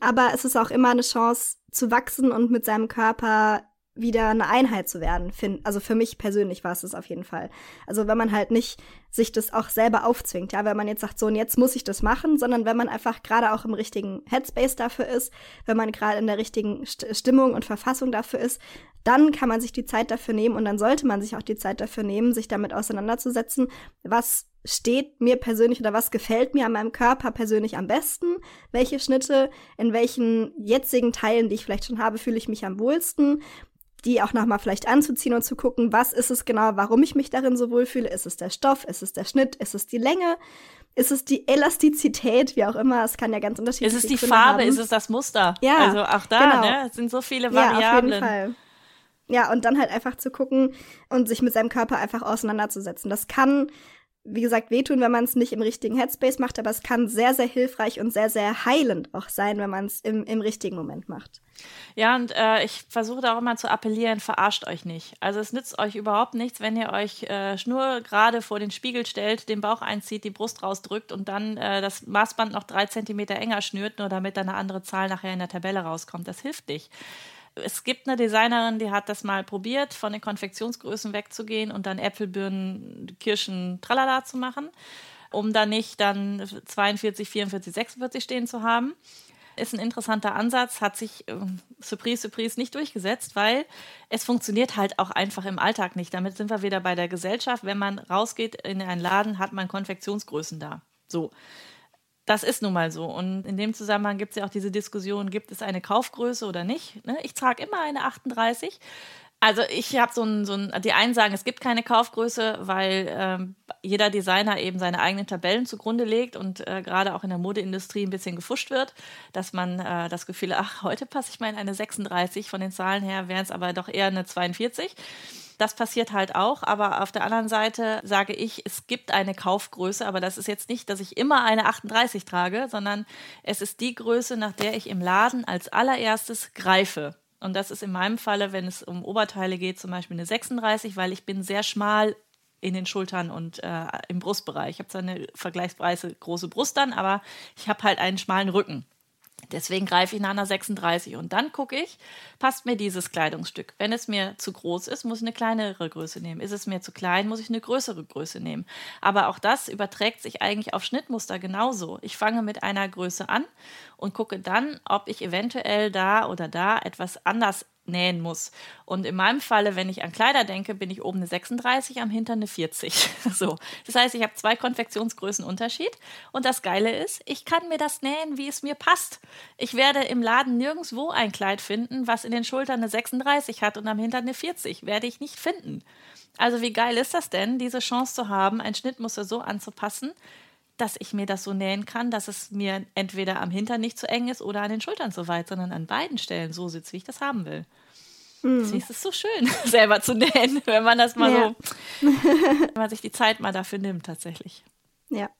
Aber es ist auch immer eine Chance zu wachsen und mit seinem Körper wieder eine Einheit zu werden. Also für mich persönlich war es das auf jeden Fall. Also wenn man halt nicht sich das auch selber aufzwingt, ja, wenn man jetzt sagt, so und jetzt muss ich das machen, sondern wenn man einfach gerade auch im richtigen Headspace dafür ist, wenn man gerade in der richtigen Stimmung und Verfassung dafür ist, dann kann man sich die Zeit dafür nehmen und dann sollte man sich auch die Zeit dafür nehmen, sich damit auseinanderzusetzen, was steht mir persönlich oder was gefällt mir an meinem Körper persönlich am besten, welche Schnitte, in welchen jetzigen Teilen, die ich vielleicht schon habe, fühle ich mich am wohlsten die auch nochmal vielleicht anzuziehen und zu gucken, was ist es genau, warum ich mich darin so wohlfühle. Ist es der Stoff? Ist es der Schnitt? Ist es die Länge? Ist es die Elastizität? Wie auch immer. Es kann ja ganz unterschiedlich sein. Ist es die Farbe? Haben. Ist es das Muster? Ja. Also auch da, genau. ne? Es sind so viele Variablen. Ja, auf jeden Fall. Ja, und dann halt einfach zu gucken und sich mit seinem Körper einfach auseinanderzusetzen. Das kann wie gesagt, wehtun, wenn man es nicht im richtigen Headspace macht, aber es kann sehr, sehr hilfreich und sehr, sehr heilend auch sein, wenn man es im, im richtigen Moment macht. Ja, und äh, ich versuche da auch immer zu appellieren, verarscht euch nicht. Also es nützt euch überhaupt nichts, wenn ihr euch äh, gerade vor den Spiegel stellt, den Bauch einzieht, die Brust rausdrückt und dann äh, das Maßband noch drei Zentimeter enger schnürt, nur damit da eine andere Zahl nachher in der Tabelle rauskommt. Das hilft nicht es gibt eine Designerin, die hat das mal probiert, von den Konfektionsgrößen wegzugehen und dann Äpfel, Birnen, Kirschen, tralala zu machen, um dann nicht dann 42, 44, 46 stehen zu haben. Ist ein interessanter Ansatz, hat sich äh, Surprise, Surprise nicht durchgesetzt, weil es funktioniert halt auch einfach im Alltag nicht. Damit sind wir wieder bei der Gesellschaft. Wenn man rausgeht in einen Laden, hat man Konfektionsgrößen da. So. Das ist nun mal so. Und in dem Zusammenhang gibt es ja auch diese Diskussion, gibt es eine Kaufgröße oder nicht? Ne? Ich trage immer eine 38. Also ich habe so ein, so ein, die einen sagen, es gibt keine Kaufgröße, weil ähm, jeder Designer eben seine eigenen Tabellen zugrunde legt und äh, gerade auch in der Modeindustrie ein bisschen gefuscht wird, dass man äh, das Gefühl, ach, heute passe ich mal in eine 36, von den Zahlen her wären es aber doch eher eine 42. Das passiert halt auch, aber auf der anderen Seite sage ich, es gibt eine Kaufgröße, aber das ist jetzt nicht, dass ich immer eine 38 trage, sondern es ist die Größe, nach der ich im Laden als allererstes greife. Und das ist in meinem Falle, wenn es um Oberteile geht, zum Beispiel eine 36, weil ich bin sehr schmal in den Schultern und äh, im Brustbereich. Ich habe zwar eine vergleichsweise große Brust dann, aber ich habe halt einen schmalen Rücken. Deswegen greife ich nach einer 36 und dann gucke ich, passt mir dieses Kleidungsstück. Wenn es mir zu groß ist, muss ich eine kleinere Größe nehmen. Ist es mir zu klein, muss ich eine größere Größe nehmen. Aber auch das überträgt sich eigentlich auf Schnittmuster genauso. Ich fange mit einer Größe an und gucke dann, ob ich eventuell da oder da etwas anders nähen muss. Und in meinem Falle, wenn ich an Kleider denke, bin ich oben eine 36, am Hintern eine 40. So. Das heißt, ich habe zwei Konfektionsgrößen Unterschied. Und das Geile ist, ich kann mir das nähen, wie es mir passt. Ich werde im Laden nirgendwo ein Kleid finden, was in den Schultern eine 36 hat und am Hintern eine 40. Werde ich nicht finden. Also wie geil ist das denn, diese Chance zu haben, ein Schnittmuster so anzupassen, dass ich mir das so nähen kann, dass es mir entweder am Hintern nicht zu eng ist oder an den Schultern zu weit, sondern an beiden Stellen so sitzt, wie ich das haben will. Mhm. Deswegen ist es so schön, selber zu nähen, wenn man das mal ja. so, wenn man sich die Zeit mal dafür nimmt, tatsächlich. Ja.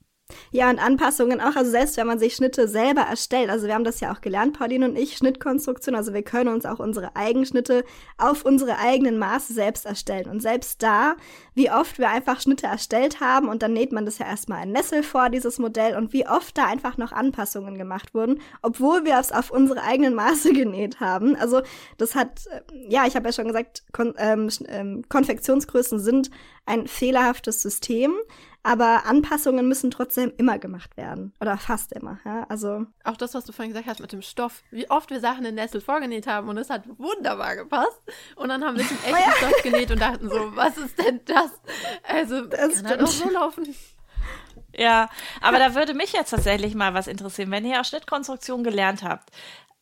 Ja, und Anpassungen auch, also selbst wenn man sich Schnitte selber erstellt, also wir haben das ja auch gelernt, Pauline und ich, Schnittkonstruktion, also wir können uns auch unsere Eigenschnitte auf unsere eigenen Maße selbst erstellen. Und selbst da, wie oft wir einfach Schnitte erstellt haben und dann näht man das ja erstmal in Nessel vor, dieses Modell, und wie oft da einfach noch Anpassungen gemacht wurden, obwohl wir es auf unsere eigenen Maße genäht haben. Also das hat, äh, ja, ich habe ja schon gesagt, Kon ähm, ähm, Konfektionsgrößen sind ein fehlerhaftes System. Aber Anpassungen müssen trotzdem immer gemacht werden. Oder fast immer. Ja? Also Auch das, was du vorhin gesagt hast mit dem Stoff. Wie oft wir Sachen in Nessel vorgenäht haben und es hat wunderbar gepasst. Und dann haben wir den echten Stoff genäht und dachten so, was ist denn das? Also, das kann halt auch so laufen. Ja, aber da würde mich jetzt tatsächlich mal was interessieren, wenn ihr auch Schnittkonstruktion gelernt habt.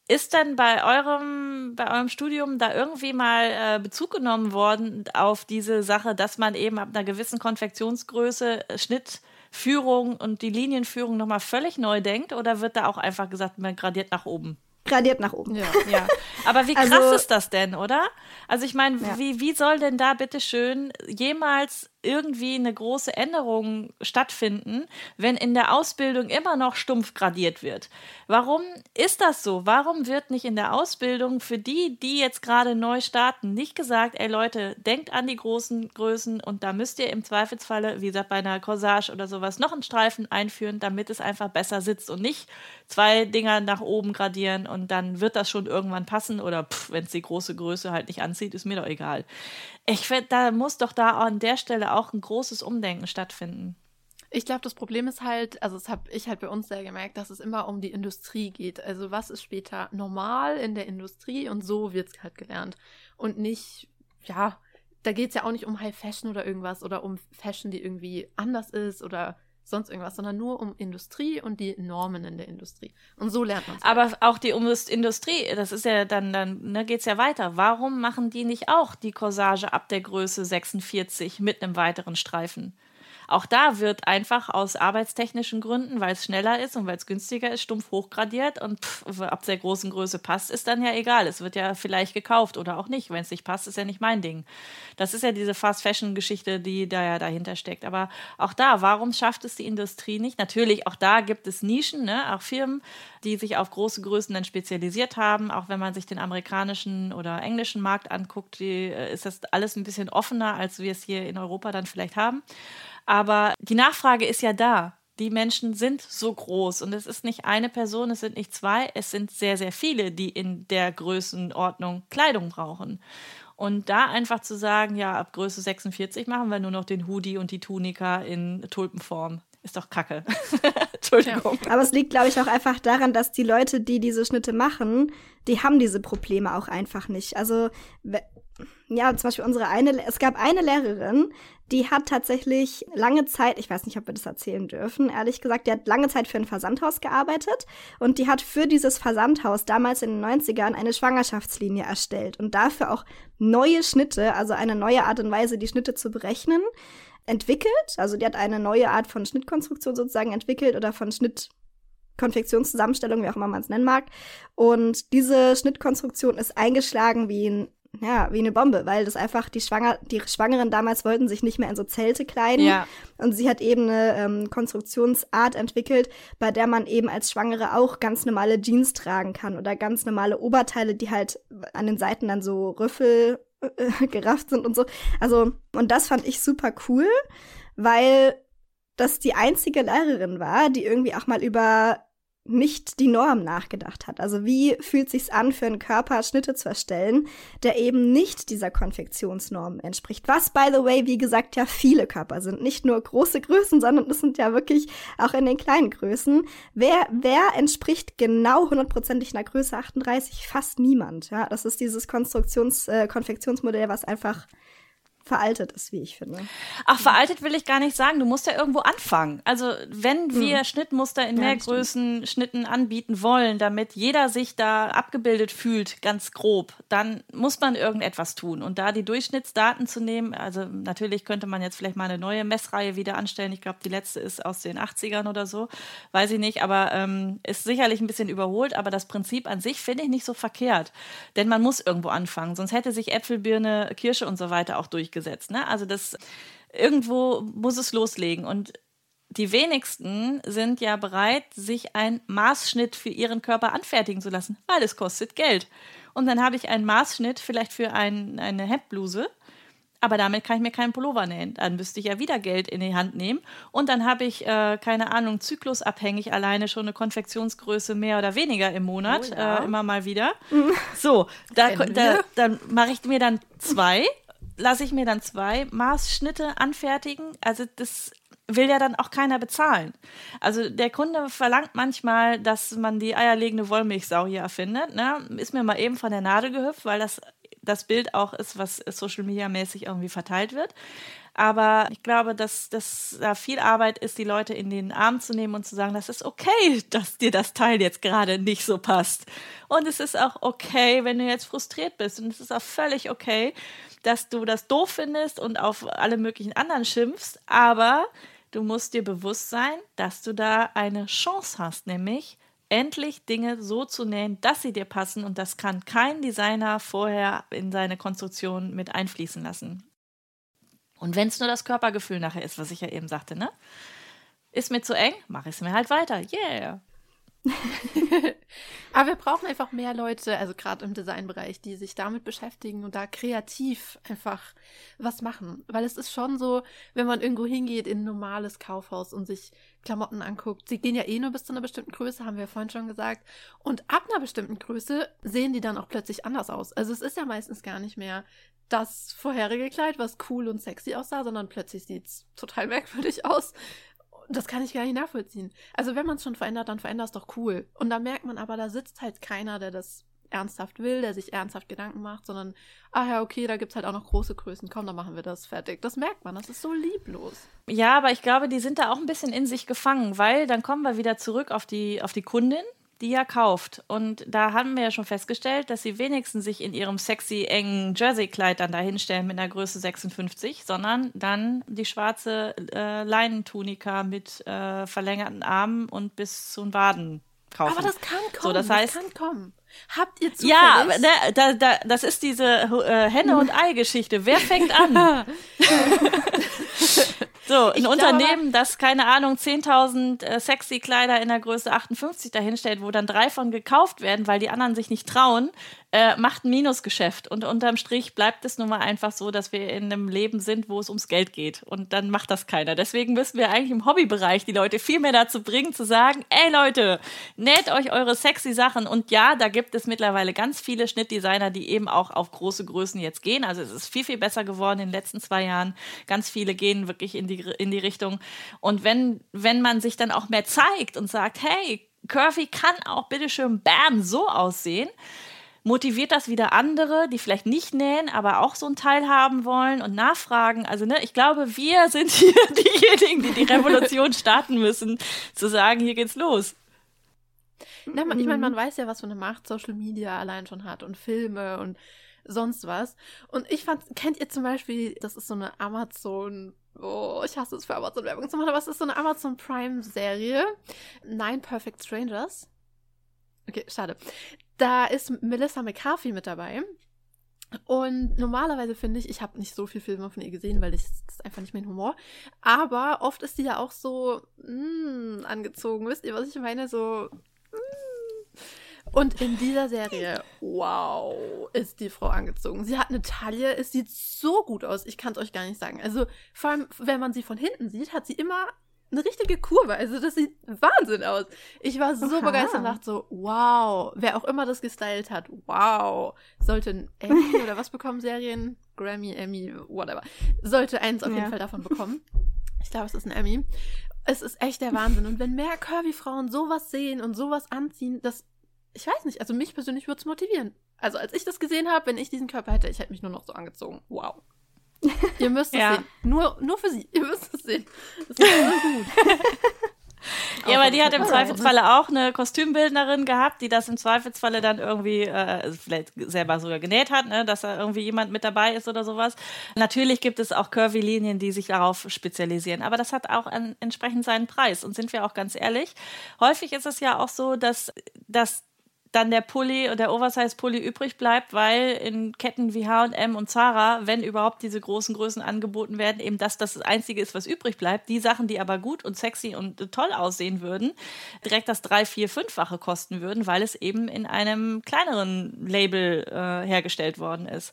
Ist denn bei eurem, bei eurem Studium da irgendwie mal äh, Bezug genommen worden auf diese Sache, dass man eben ab einer gewissen Konfektionsgröße äh, Schnittführung und die Linienführung nochmal völlig neu denkt? Oder wird da auch einfach gesagt, man gradiert nach oben? gradiert nach oben. Ja, ja. Aber wie krass also, ist das denn, oder? Also ich meine, ja. wie, wie soll denn da bitte schön jemals irgendwie eine große Änderung stattfinden, wenn in der Ausbildung immer noch stumpf gradiert wird. Warum ist das so? Warum wird nicht in der Ausbildung für die, die jetzt gerade neu starten, nicht gesagt, ey Leute, denkt an die großen Größen und da müsst ihr im Zweifelsfalle, wie gesagt, bei einer Corsage oder sowas noch einen Streifen einführen, damit es einfach besser sitzt und nicht zwei Dinger nach oben gradieren und dann wird das schon irgendwann passen oder wenn es die große Größe halt nicht anzieht, ist mir doch egal. Ich finde, da muss doch da an der Stelle auch ein großes Umdenken stattfinden. Ich glaube, das Problem ist halt, also das habe ich halt bei uns sehr gemerkt, dass es immer um die Industrie geht. Also was ist später normal in der Industrie und so wird es halt gelernt. Und nicht, ja, da geht es ja auch nicht um High Fashion oder irgendwas oder um Fashion, die irgendwie anders ist oder sonst irgendwas, sondern nur um Industrie und die Normen in der Industrie. Und so lernt man. Aber halt. auch die Industrie, das ist ja dann, dann ne, geht es ja weiter. Warum machen die nicht auch die Corsage ab der Größe 46 mit einem weiteren Streifen? Auch da wird einfach aus arbeitstechnischen Gründen, weil es schneller ist und weil es günstiger ist, stumpf hochgradiert und pff, ab der großen Größe passt, ist dann ja egal. Es wird ja vielleicht gekauft oder auch nicht. Wenn es nicht passt, ist ja nicht mein Ding. Das ist ja diese Fast-Fashion-Geschichte, die da ja dahinter steckt. Aber auch da, warum schafft es die Industrie nicht? Natürlich, auch da gibt es Nischen, ne? auch Firmen, die sich auf große Größen dann spezialisiert haben. Auch wenn man sich den amerikanischen oder englischen Markt anguckt, die, äh, ist das alles ein bisschen offener, als wir es hier in Europa dann vielleicht haben. Aber die Nachfrage ist ja da. Die Menschen sind so groß und es ist nicht eine Person, es sind nicht zwei, es sind sehr, sehr viele, die in der Größenordnung Kleidung brauchen. Und da einfach zu sagen, ja, ab Größe 46 machen wir nur noch den Hoodie und die Tunika in Tulpenform. Ist doch kacke. Entschuldigung. Aber es liegt, glaube ich, auch einfach daran, dass die Leute, die diese Schnitte machen, die haben diese Probleme auch einfach nicht. Also, ja, zum Beispiel unsere eine, es gab eine Lehrerin, die hat tatsächlich lange Zeit, ich weiß nicht, ob wir das erzählen dürfen, ehrlich gesagt, die hat lange Zeit für ein Versandhaus gearbeitet und die hat für dieses Versandhaus damals in den 90ern eine Schwangerschaftslinie erstellt und dafür auch neue Schnitte, also eine neue Art und Weise, die Schnitte zu berechnen, entwickelt. Also die hat eine neue Art von Schnittkonstruktion sozusagen entwickelt oder von Schnitt Konfektionszusammenstellung, wie auch immer man es nennen mag. Und diese Schnittkonstruktion ist eingeschlagen wie ein ja, wie eine Bombe, weil das einfach die Schwanger, die Schwangeren damals wollten sich nicht mehr in so Zelte kleiden. Ja. Und sie hat eben eine ähm, Konstruktionsart entwickelt, bei der man eben als Schwangere auch ganz normale Jeans tragen kann oder ganz normale Oberteile, die halt an den Seiten dann so Rüffel äh, gerafft sind und so. Also, und das fand ich super cool, weil das die einzige Lehrerin war, die irgendwie auch mal über nicht die Norm nachgedacht hat. Also wie fühlt sich's an, für einen Körper Schnitte zu erstellen, der eben nicht dieser Konfektionsnorm entspricht. Was, by the way, wie gesagt, ja viele Körper sind. Nicht nur große Größen, sondern es sind ja wirklich auch in den kleinen Größen. Wer, wer entspricht genau hundertprozentig einer Größe 38? Fast niemand. Ja, das ist dieses Konstruktions-, äh, Konfektionsmodell, was einfach veraltet ist, wie ich finde. Ach, veraltet will ich gar nicht sagen. Du musst ja irgendwo anfangen. Also, wenn wir hm. Schnittmuster in ja, mehr Größen Schnitten anbieten wollen, damit jeder sich da abgebildet fühlt, ganz grob, dann muss man irgendetwas tun. Und da die Durchschnittsdaten zu nehmen, also natürlich könnte man jetzt vielleicht mal eine neue Messreihe wieder anstellen. Ich glaube, die letzte ist aus den 80ern oder so. Weiß ich nicht, aber ähm, ist sicherlich ein bisschen überholt. Aber das Prinzip an sich finde ich nicht so verkehrt. Denn man muss irgendwo anfangen. Sonst hätte sich Äpfel, Birne, Kirsche und so weiter auch durchgesetzt durchgesetzt. Ne? Also das irgendwo muss es loslegen. Und die wenigsten sind ja bereit, sich einen Maßschnitt für ihren Körper anfertigen zu lassen, weil es kostet Geld. Und dann habe ich einen Maßschnitt vielleicht für ein, eine Hemdbluse, aber damit kann ich mir keinen Pullover nähen. Dann müsste ich ja wieder Geld in die Hand nehmen. Und dann habe ich, äh, keine Ahnung, zyklusabhängig alleine schon eine Konfektionsgröße mehr oder weniger im Monat, oh ja. äh, immer mal wieder. So, da, da, dann mache ich mir dann zwei lasse ich mir dann zwei Maßschnitte anfertigen. Also das will ja dann auch keiner bezahlen. Also der Kunde verlangt manchmal, dass man die eierlegende Wollmilchsau hier erfindet. Ne? Ist mir mal eben von der Nadel gehüpft, weil das das Bild auch ist, was Social Media mäßig irgendwie verteilt wird. Aber ich glaube, dass, dass da viel Arbeit ist, die Leute in den Arm zu nehmen und zu sagen, das ist okay, dass dir das Teil jetzt gerade nicht so passt. Und es ist auch okay, wenn du jetzt frustriert bist. Und es ist auch völlig okay, dass du das doof findest und auf alle möglichen anderen schimpfst, aber du musst dir bewusst sein, dass du da eine Chance hast, nämlich endlich Dinge so zu nähen, dass sie dir passen und das kann kein Designer vorher in seine Konstruktion mit einfließen lassen. Und wenn es nur das Körpergefühl nachher ist, was ich ja eben sagte, ne? Ist mir zu eng, mache ich es mir halt weiter. Yeah. Aber wir brauchen einfach mehr Leute, also gerade im Designbereich, die sich damit beschäftigen und da kreativ einfach was machen. Weil es ist schon so, wenn man irgendwo hingeht in ein normales Kaufhaus und sich Klamotten anguckt, sie gehen ja eh nur bis zu einer bestimmten Größe, haben wir vorhin schon gesagt. Und ab einer bestimmten Größe sehen die dann auch plötzlich anders aus. Also es ist ja meistens gar nicht mehr das vorherige Kleid, was cool und sexy aussah, sondern plötzlich sieht es total merkwürdig aus. Das kann ich gar nicht nachvollziehen. Also wenn man es schon verändert, dann verändert es doch cool. Und da merkt man aber, da sitzt halt keiner, der das ernsthaft will, der sich ernsthaft Gedanken macht, sondern, ah ja, okay, da gibt es halt auch noch große Größen, komm, dann machen wir das fertig. Das merkt man, das ist so lieblos. Ja, aber ich glaube, die sind da auch ein bisschen in sich gefangen, weil dann kommen wir wieder zurück auf die, auf die Kundin, die ja kauft. Und da haben wir ja schon festgestellt, dass sie wenigstens sich in ihrem sexy, engen Jersey-Kleid dann dahinstellen mit einer Größe 56, sondern dann die schwarze äh, Leinentunika mit äh, verlängerten Armen und bis zu den Waden kaufen. Aber das kann kommen. So, das, heißt, das kann kommen. Habt ihr zufällig? Ja, da, da, da, das ist diese äh, Henne- und Ei-Geschichte. Wer fängt an? So, ein ich Unternehmen, glaube, das, keine Ahnung, 10.000 äh, sexy Kleider in der Größe 58 dahinstellt, wo dann drei von gekauft werden, weil die anderen sich nicht trauen, äh, macht ein Minusgeschäft. Und unterm Strich bleibt es nun mal einfach so, dass wir in einem Leben sind, wo es ums Geld geht. Und dann macht das keiner. Deswegen müssen wir eigentlich im Hobbybereich die Leute viel mehr dazu bringen, zu sagen, ey Leute, näht euch eure sexy Sachen. Und ja, da gibt es mittlerweile ganz viele Schnittdesigner, die eben auch auf große Größen jetzt gehen. Also es ist viel, viel besser geworden in den letzten zwei Jahren. Ganz viele gehen wirklich in die, in die Richtung. Und wenn, wenn man sich dann auch mehr zeigt und sagt, hey, Curvy kann auch bitteschön bam so aussehen, motiviert das wieder andere, die vielleicht nicht nähen, aber auch so ein Teil haben wollen und nachfragen. Also, ne, ich glaube, wir sind hier diejenigen, die die Revolution starten müssen, zu sagen, hier geht's los. Na, ich meine, man weiß ja, was für eine Macht Social Media allein schon hat und Filme und sonst was. Und ich fand, kennt ihr zum Beispiel, das ist so eine Amazon Oh, ich hasse es für Amazon Werbung zu machen, aber es ist so eine Amazon Prime Serie. Nine Perfect Strangers. Okay, schade. Da ist Melissa McCarthy mit dabei. Und normalerweise finde ich, ich habe nicht so viel Filme von ihr gesehen, weil ich, das ist einfach nicht mein Humor. Aber oft ist sie ja auch so mm, angezogen. Wisst ihr, was ich meine? So. Mm. Und in dieser Serie, wow, ist die Frau angezogen. Sie hat eine Taille, es sieht so gut aus. Ich kann es euch gar nicht sagen. Also, vor allem, wenn man sie von hinten sieht, hat sie immer eine richtige Kurve. Also das sieht Wahnsinn aus. Ich war so Aha. begeistert und dachte so, wow, wer auch immer das gestylt hat, wow. Sollte ein Emmy oder was bekommen Serien? Grammy, Emmy, whatever. Sollte eins auf jeden ja. Fall davon bekommen. Ich glaube, es ist ein Emmy. Es ist echt der Wahnsinn. Und wenn mehr Curvy-Frauen sowas sehen und sowas anziehen, das, ich weiß nicht, also mich persönlich würde es motivieren. Also als ich das gesehen habe, wenn ich diesen Körper hätte, ich hätte mich nur noch so angezogen. Wow. Ihr müsst es ja. sehen. Nur, nur für sie. Ihr müsst es sehen. Das ist so gut. ja, aber die hat im Zweifelsfalle auch eine Kostümbildnerin gehabt, die das im Zweifelsfalle dann irgendwie äh, vielleicht selber sogar genäht hat, ne, dass da irgendwie jemand mit dabei ist oder sowas. Natürlich gibt es auch Curvy-Linien, die sich darauf spezialisieren, aber das hat auch an, entsprechend seinen Preis. Und sind wir auch ganz ehrlich, häufig ist es ja auch so, dass, dass dann der Pulli und der Oversize-Pulli übrig bleibt, weil in Ketten wie H&M und Zara, wenn überhaupt diese großen Größen angeboten werden, eben das das Einzige ist, was übrig bleibt. Die Sachen, die aber gut und sexy und toll aussehen würden, direkt das drei, vier, fünffache kosten würden, weil es eben in einem kleineren Label äh, hergestellt worden ist.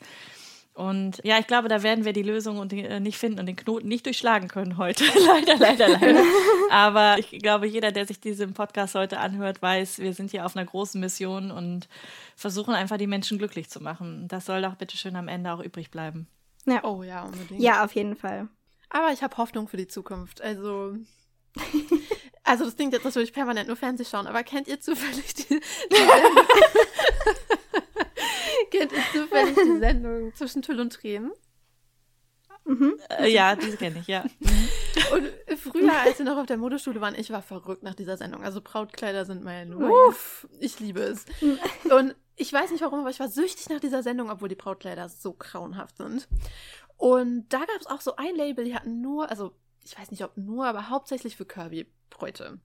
Und ja, ich glaube, da werden wir die Lösung und die, äh, nicht finden und den Knoten nicht durchschlagen können heute. leider, leider, leider. Aber ich glaube, jeder, der sich diesen Podcast heute anhört, weiß, wir sind hier auf einer großen Mission und versuchen einfach die Menschen glücklich zu machen. Das soll doch bitte schön am Ende auch übrig bleiben. Ja. Oh ja, unbedingt. Ja, auf jeden Fall. Aber ich habe Hoffnung für die Zukunft. Also. also das klingt jetzt, als würde ich permanent nur Fernseh schauen, aber kennt ihr zufällig die, die Kennt ihr zufällig die Sendung zwischen Tüll und Tränen? Mhm. Äh, ja, diese kenne ich, ja. Und früher, als wir noch auf der Modeschule waren, ich war verrückt nach dieser Sendung. Also Brautkleider sind meine Nummer. Uff, ich liebe es. Und ich weiß nicht warum, aber ich war süchtig nach dieser Sendung, obwohl die Brautkleider so grauenhaft sind. Und da gab es auch so ein Label, die hatten nur, also ich weiß nicht ob nur, aber hauptsächlich für Kirby-Bräute.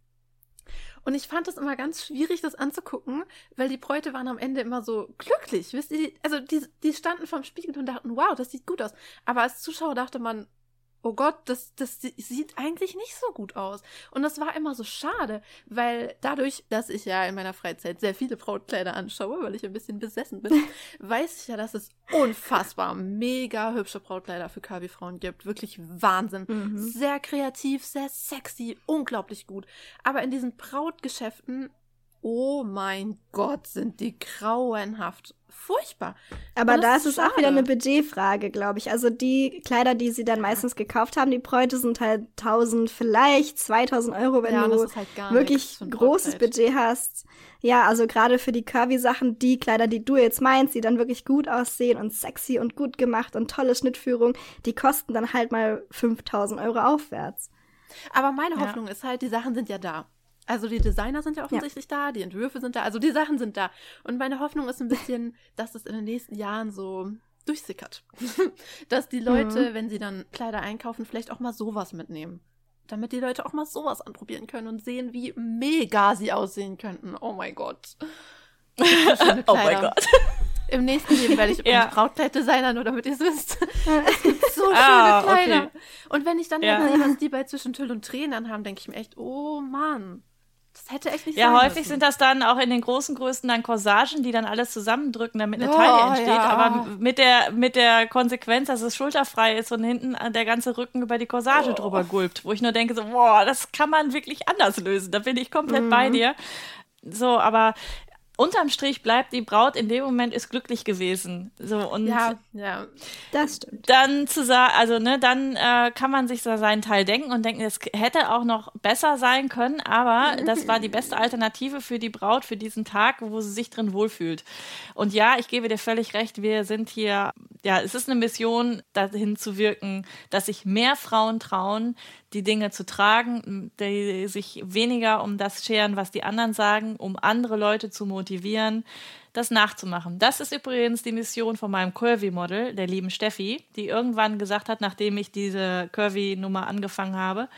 Und ich fand es immer ganz schwierig, das anzugucken, weil die Bräute waren am Ende immer so glücklich. Wisst ihr, also die, die standen vorm Spiegel und dachten, wow, das sieht gut aus. Aber als Zuschauer dachte man, oh Gott, das, das sieht eigentlich nicht so gut aus. Und das war immer so schade, weil dadurch, dass ich ja in meiner Freizeit sehr viele Brautkleider anschaue, weil ich ein bisschen besessen bin, weiß ich ja, dass es unfassbar mega hübsche Brautkleider für Kirby-Frauen gibt. Wirklich Wahnsinn. Mhm. Sehr kreativ, sehr sexy, unglaublich gut. Aber in diesen Brautgeschäften oh mein Gott, sind die grauenhaft furchtbar. Aber da ist es auch wieder eine Budgetfrage, glaube ich. Also die Kleider, die sie dann meistens gekauft haben, die Bräute sind halt 1000, vielleicht 2000 Euro, wenn ja, du halt wirklich großes Budget hast. Ja, also gerade für die Curvy-Sachen, die Kleider, die du jetzt meinst, die dann wirklich gut aussehen und sexy und gut gemacht und tolle Schnittführung, die kosten dann halt mal 5000 Euro aufwärts. Aber meine ja. Hoffnung ist halt, die Sachen sind ja da. Also die Designer sind ja offensichtlich ja. da, die Entwürfe sind da, also die Sachen sind da. Und meine Hoffnung ist ein bisschen, dass es in den nächsten Jahren so durchsickert. dass die Leute, mhm. wenn sie dann Kleider einkaufen, vielleicht auch mal sowas mitnehmen. Damit die Leute auch mal sowas anprobieren können und sehen, wie mega sie aussehen könnten. Oh mein Gott. oh mein Gott. Im nächsten Leben werde ich ja. Brautkleiddesigner, nur damit ihr es wisst. Es gibt so ah, schöne Kleider. Okay. Und wenn ich dann ja. sehe, was die bei zwischen Tüll und Tränen haben, denke ich mir echt, oh Mann. Das hätte echt nicht Ja, häufig müssen. sind das dann auch in den großen Größen dann Corsagen, die dann alles zusammendrücken, damit eine oh, Taille entsteht. Ja. Aber mit der, mit der Konsequenz, dass es schulterfrei ist und hinten der ganze Rücken über die Corsage oh. drüber gulpt. Wo ich nur denke, so, boah, das kann man wirklich anders lösen. Da bin ich komplett mhm. bei dir. So, aber unterm Strich bleibt die Braut in dem Moment ist glücklich gewesen. So und ja, ja, das stimmt. Dann zu sagen, also ne, dann äh, kann man sich so seinen Teil denken und denken, es hätte auch noch besser sein können, aber das war die beste Alternative für die Braut für diesen Tag, wo sie sich drin wohlfühlt. Und ja, ich gebe dir völlig recht, wir sind hier, ja, es ist eine Mission, dahin zu wirken, dass sich mehr Frauen trauen, die Dinge zu tragen, die sich weniger um das scheren, was die anderen sagen, um andere Leute zu motivieren, das nachzumachen. Das ist übrigens die Mission von meinem Curvy-Model, der lieben Steffi, die irgendwann gesagt hat, nachdem ich diese Curvy-Nummer angefangen habe,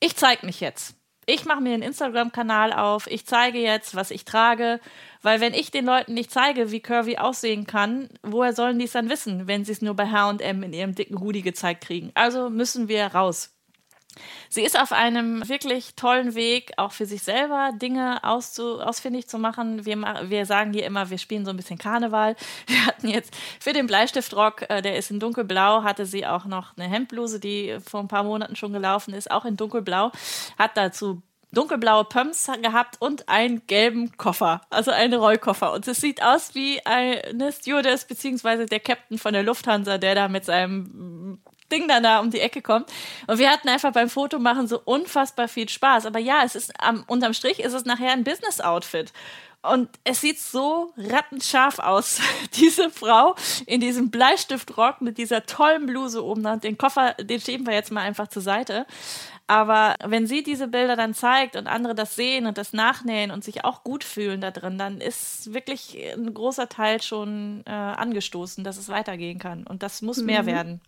ich zeige mich jetzt. Ich mache mir einen Instagram-Kanal auf, ich zeige jetzt, was ich trage, weil wenn ich den Leuten nicht zeige, wie Curvy aussehen kann, woher sollen die es dann wissen, wenn sie es nur bei H&M in ihrem dicken Hoodie gezeigt kriegen? Also müssen wir raus. Sie ist auf einem wirklich tollen Weg, auch für sich selber Dinge auszu, ausfindig zu machen. Wir, wir sagen hier immer, wir spielen so ein bisschen Karneval. Wir hatten jetzt für den Bleistiftrock, äh, der ist in dunkelblau, hatte sie auch noch eine Hemdbluse, die vor ein paar Monaten schon gelaufen ist, auch in dunkelblau. Hat dazu dunkelblaue Pumps gehabt und einen gelben Koffer, also einen Rollkoffer. Und es sieht aus wie eine Stewardess beziehungsweise der Captain von der Lufthansa, der da mit seinem Ding dann da um die Ecke kommt. Und wir hatten einfach beim Fotomachen so unfassbar viel Spaß. Aber ja, es ist am, unterm Strich ist es nachher ein Business-Outfit. Und es sieht so rattenscharf aus, diese Frau in diesem Bleistiftrock mit dieser tollen Bluse oben. Und den Koffer, den schieben wir jetzt mal einfach zur Seite. Aber wenn sie diese Bilder dann zeigt und andere das sehen und das nachnähen und sich auch gut fühlen da drin, dann ist wirklich ein großer Teil schon äh, angestoßen, dass es weitergehen kann. Und das muss mhm. mehr werden.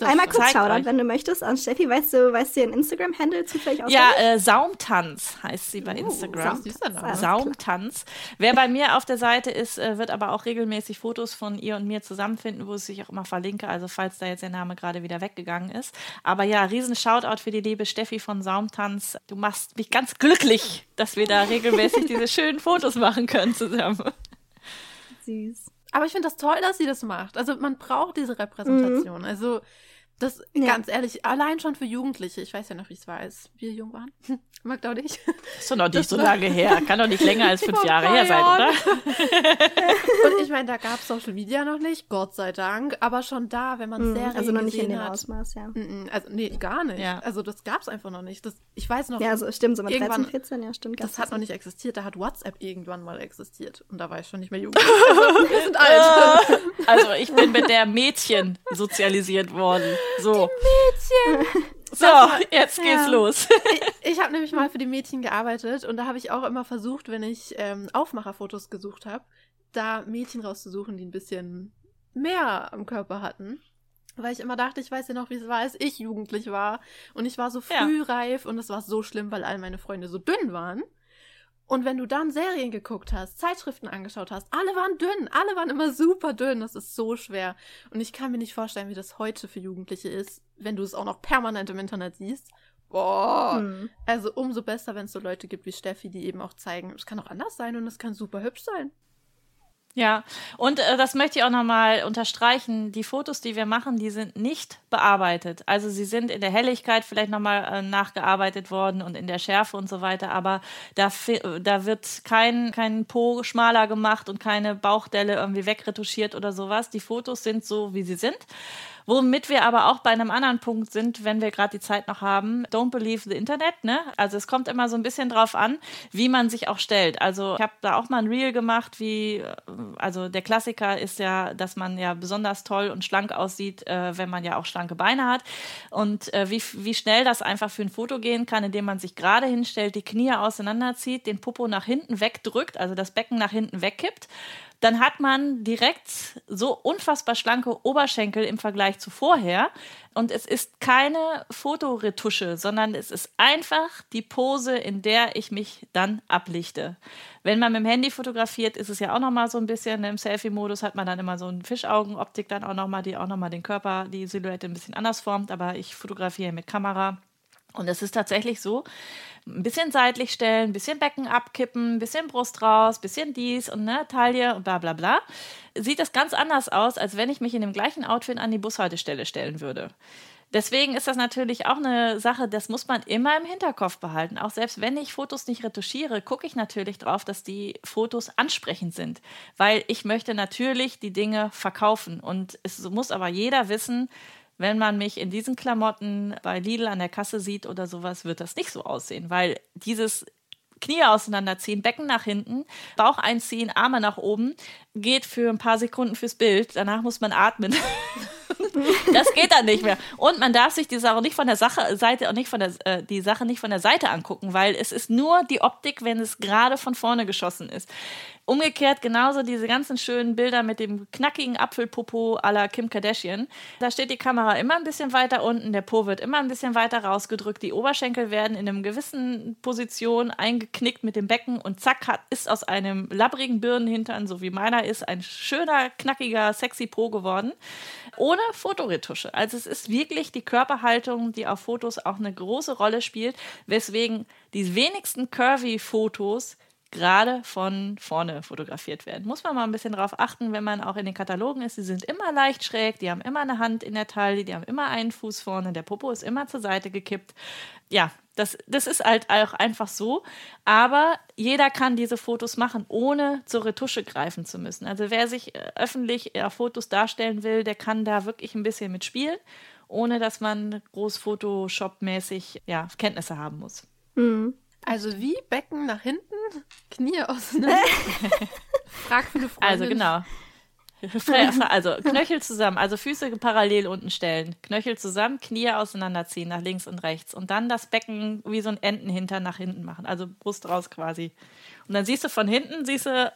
Das Einmal kurz Shoutout, wenn du möchtest, an Steffi. Weißt du, weißt du ihren Instagram-Handle zufällig aus? Ja, äh, Saumtanz heißt sie bei uh, Instagram. Uh, Saumtanz. Wer bei mir auf der Seite ist, äh, wird aber auch regelmäßig Fotos von ihr und mir zusammenfinden, wo ich auch immer verlinke. Also falls da jetzt der Name gerade wieder weggegangen ist. Aber ja, riesen Shoutout für die liebe Steffi von Saumtanz. Du machst mich ganz glücklich, dass wir da regelmäßig diese schönen Fotos machen können zusammen. Süß. Aber ich finde das toll, dass sie das macht. Also man braucht diese Repräsentation. Mhm. Also das, ja. ganz ehrlich, allein schon für Jugendliche. Ich weiß ja noch, wie es war, als wir jung waren. Magda und ich. Ist doch noch nicht das so lange her. Kann doch nicht länger als fünf Jahre her sein, oder? und ich meine, da gab es Social Media noch nicht, Gott sei Dank. Aber schon da, wenn man mhm, Serien Also noch nicht in dem hat, Ausmaß, ja. Also, nee, gar nicht. Ja. Also das gab es einfach noch nicht. Das, ich weiß noch. Ja, also stimmt, so mit 13, 14, ja, stimmt. Das hat noch nicht existiert. Da hat WhatsApp irgendwann mal existiert. Und da war ich schon nicht mehr jugendlich. Also, wir sind alt. also ich bin mit der Mädchen sozialisiert worden. So. Die Mädchen. So, jetzt geht's ja. los. ich, ich habe nämlich mal für die Mädchen gearbeitet und da habe ich auch immer versucht, wenn ich ähm, Aufmacherfotos gesucht habe, da Mädchen rauszusuchen, die ein bisschen mehr am Körper hatten. Weil ich immer dachte, ich weiß ja noch, wie es war, als ich jugendlich war. Und ich war so frühreif ja. und es war so schlimm, weil all meine Freunde so dünn waren. Und wenn du dann Serien geguckt hast, Zeitschriften angeschaut hast, alle waren dünn, alle waren immer super dünn. Das ist so schwer. Und ich kann mir nicht vorstellen, wie das heute für Jugendliche ist, wenn du es auch noch permanent im Internet siehst. Boah. Hm. Also umso besser, wenn es so Leute gibt wie Steffi, die eben auch zeigen, es kann auch anders sein und es kann super hübsch sein. Ja, und äh, das möchte ich auch nochmal unterstreichen. Die Fotos, die wir machen, die sind nicht bearbeitet. Also sie sind in der Helligkeit vielleicht nochmal äh, nachgearbeitet worden und in der Schärfe und so weiter, aber da, da wird kein, kein Po schmaler gemacht und keine Bauchdelle irgendwie wegretuschiert oder sowas. Die Fotos sind so, wie sie sind. Womit wir aber auch bei einem anderen Punkt sind, wenn wir gerade die Zeit noch haben. Don't believe the Internet, ne? Also es kommt immer so ein bisschen drauf an, wie man sich auch stellt. Also ich habe da auch mal ein Reel gemacht, wie, äh, also der Klassiker ist ja, dass man ja besonders toll und schlank aussieht, äh, wenn man ja auch schlanke Beine hat. Und äh, wie, wie schnell das einfach für ein Foto gehen kann, indem man sich gerade hinstellt, die Knie auseinanderzieht, den Popo nach hinten wegdrückt, also das Becken nach hinten wegkippt dann hat man direkt so unfassbar schlanke Oberschenkel im Vergleich zu vorher. Und es ist keine Fotoretusche, sondern es ist einfach die Pose, in der ich mich dann ablichte. Wenn man mit dem Handy fotografiert, ist es ja auch nochmal so ein bisschen, im Selfie-Modus hat man dann immer so eine Fischaugenoptik dann auch nochmal, die auch nochmal den Körper, die Silhouette ein bisschen anders formt. Aber ich fotografiere mit Kamera. Und es ist tatsächlich so, ein bisschen seitlich stellen, ein bisschen Becken abkippen, ein bisschen Brust raus, ein bisschen dies und ne, Taille und bla bla bla. Sieht das ganz anders aus, als wenn ich mich in dem gleichen Outfit an die Bushaltestelle stellen würde. Deswegen ist das natürlich auch eine Sache, das muss man immer im Hinterkopf behalten. Auch selbst wenn ich Fotos nicht retuschiere, gucke ich natürlich drauf, dass die Fotos ansprechend sind. Weil ich möchte natürlich die Dinge verkaufen. Und es muss aber jeder wissen, wenn man mich in diesen Klamotten bei Lidl an der Kasse sieht oder sowas, wird das nicht so aussehen, weil dieses Knie auseinanderziehen, Becken nach hinten, Bauch einziehen, Arme nach oben, geht für ein paar Sekunden fürs Bild. Danach muss man atmen. das geht dann nicht mehr. Und man darf sich die Sache nicht von der Sache, Seite auch nicht von der, äh, die Sache nicht von der Seite angucken, weil es ist nur die Optik, wenn es gerade von vorne geschossen ist. Umgekehrt genauso diese ganzen schönen Bilder mit dem knackigen Apfelpopo à la Kim Kardashian. Da steht die Kamera immer ein bisschen weiter unten, der Po wird immer ein bisschen weiter rausgedrückt, die Oberschenkel werden in einer gewissen Position eingeknickt mit dem Becken und zack hat, ist aus einem labbrigen Birnenhintern, so wie meiner ist, ein schöner, knackiger, sexy Po geworden. ohne Fotoretusche. Also es ist wirklich die Körperhaltung, die auf Fotos auch eine große Rolle spielt, weswegen die wenigsten Curvy-Fotos gerade von vorne fotografiert werden. Muss man mal ein bisschen drauf achten, wenn man auch in den Katalogen ist. Die sind immer leicht schräg, die haben immer eine Hand in der Taille, die haben immer einen Fuß vorne, der Popo ist immer zur Seite gekippt. Ja, das, das ist halt auch einfach so. Aber jeder kann diese Fotos machen, ohne zur Retusche greifen zu müssen. Also wer sich äh, öffentlich auf Fotos darstellen will, der kann da wirklich ein bisschen mitspielen, ohne dass man groß Photoshop-mäßig ja, Kenntnisse haben muss. Mhm. Also wie Becken nach hinten, Knie auseinander. Frag für eine Freundin. Also genau. Also Knöchel zusammen, also Füße parallel unten stellen, Knöchel zusammen, Knie auseinanderziehen nach links und rechts und dann das Becken wie so ein Entenhintern nach hinten machen, also Brust raus quasi. Und dann siehst du von hinten, siehst du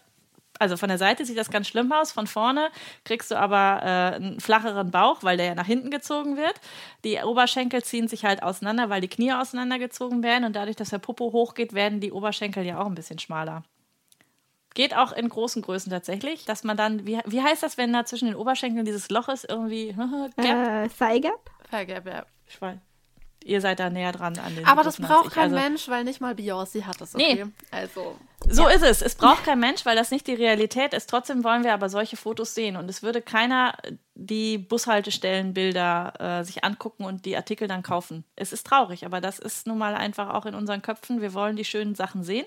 also von der Seite sieht das ganz schlimm aus, von vorne kriegst du aber äh, einen flacheren Bauch, weil der ja nach hinten gezogen wird. Die Oberschenkel ziehen sich halt auseinander, weil die Knie auseinandergezogen werden und dadurch, dass der Popo hochgeht, werden die Oberschenkel ja auch ein bisschen schmaler. Geht auch in großen Größen tatsächlich, dass man dann, wie, wie heißt das, wenn da zwischen den Oberschenkeln dieses Loch ist, irgendwie Gap? Äh, Thigh Gap? Thigh Gap, ja. Ich weiß ihr seid da näher dran an den Aber das braucht kein also, Mensch, weil nicht mal Beyoncé hat das. Okay? Nee. Also. So ja. ist es. Es braucht kein Mensch, weil das nicht die Realität ist. Trotzdem wollen wir aber solche Fotos sehen. Und es würde keiner die Bushaltestellenbilder äh, sich angucken und die Artikel dann kaufen. Es ist traurig, aber das ist nun mal einfach auch in unseren Köpfen. Wir wollen die schönen Sachen sehen.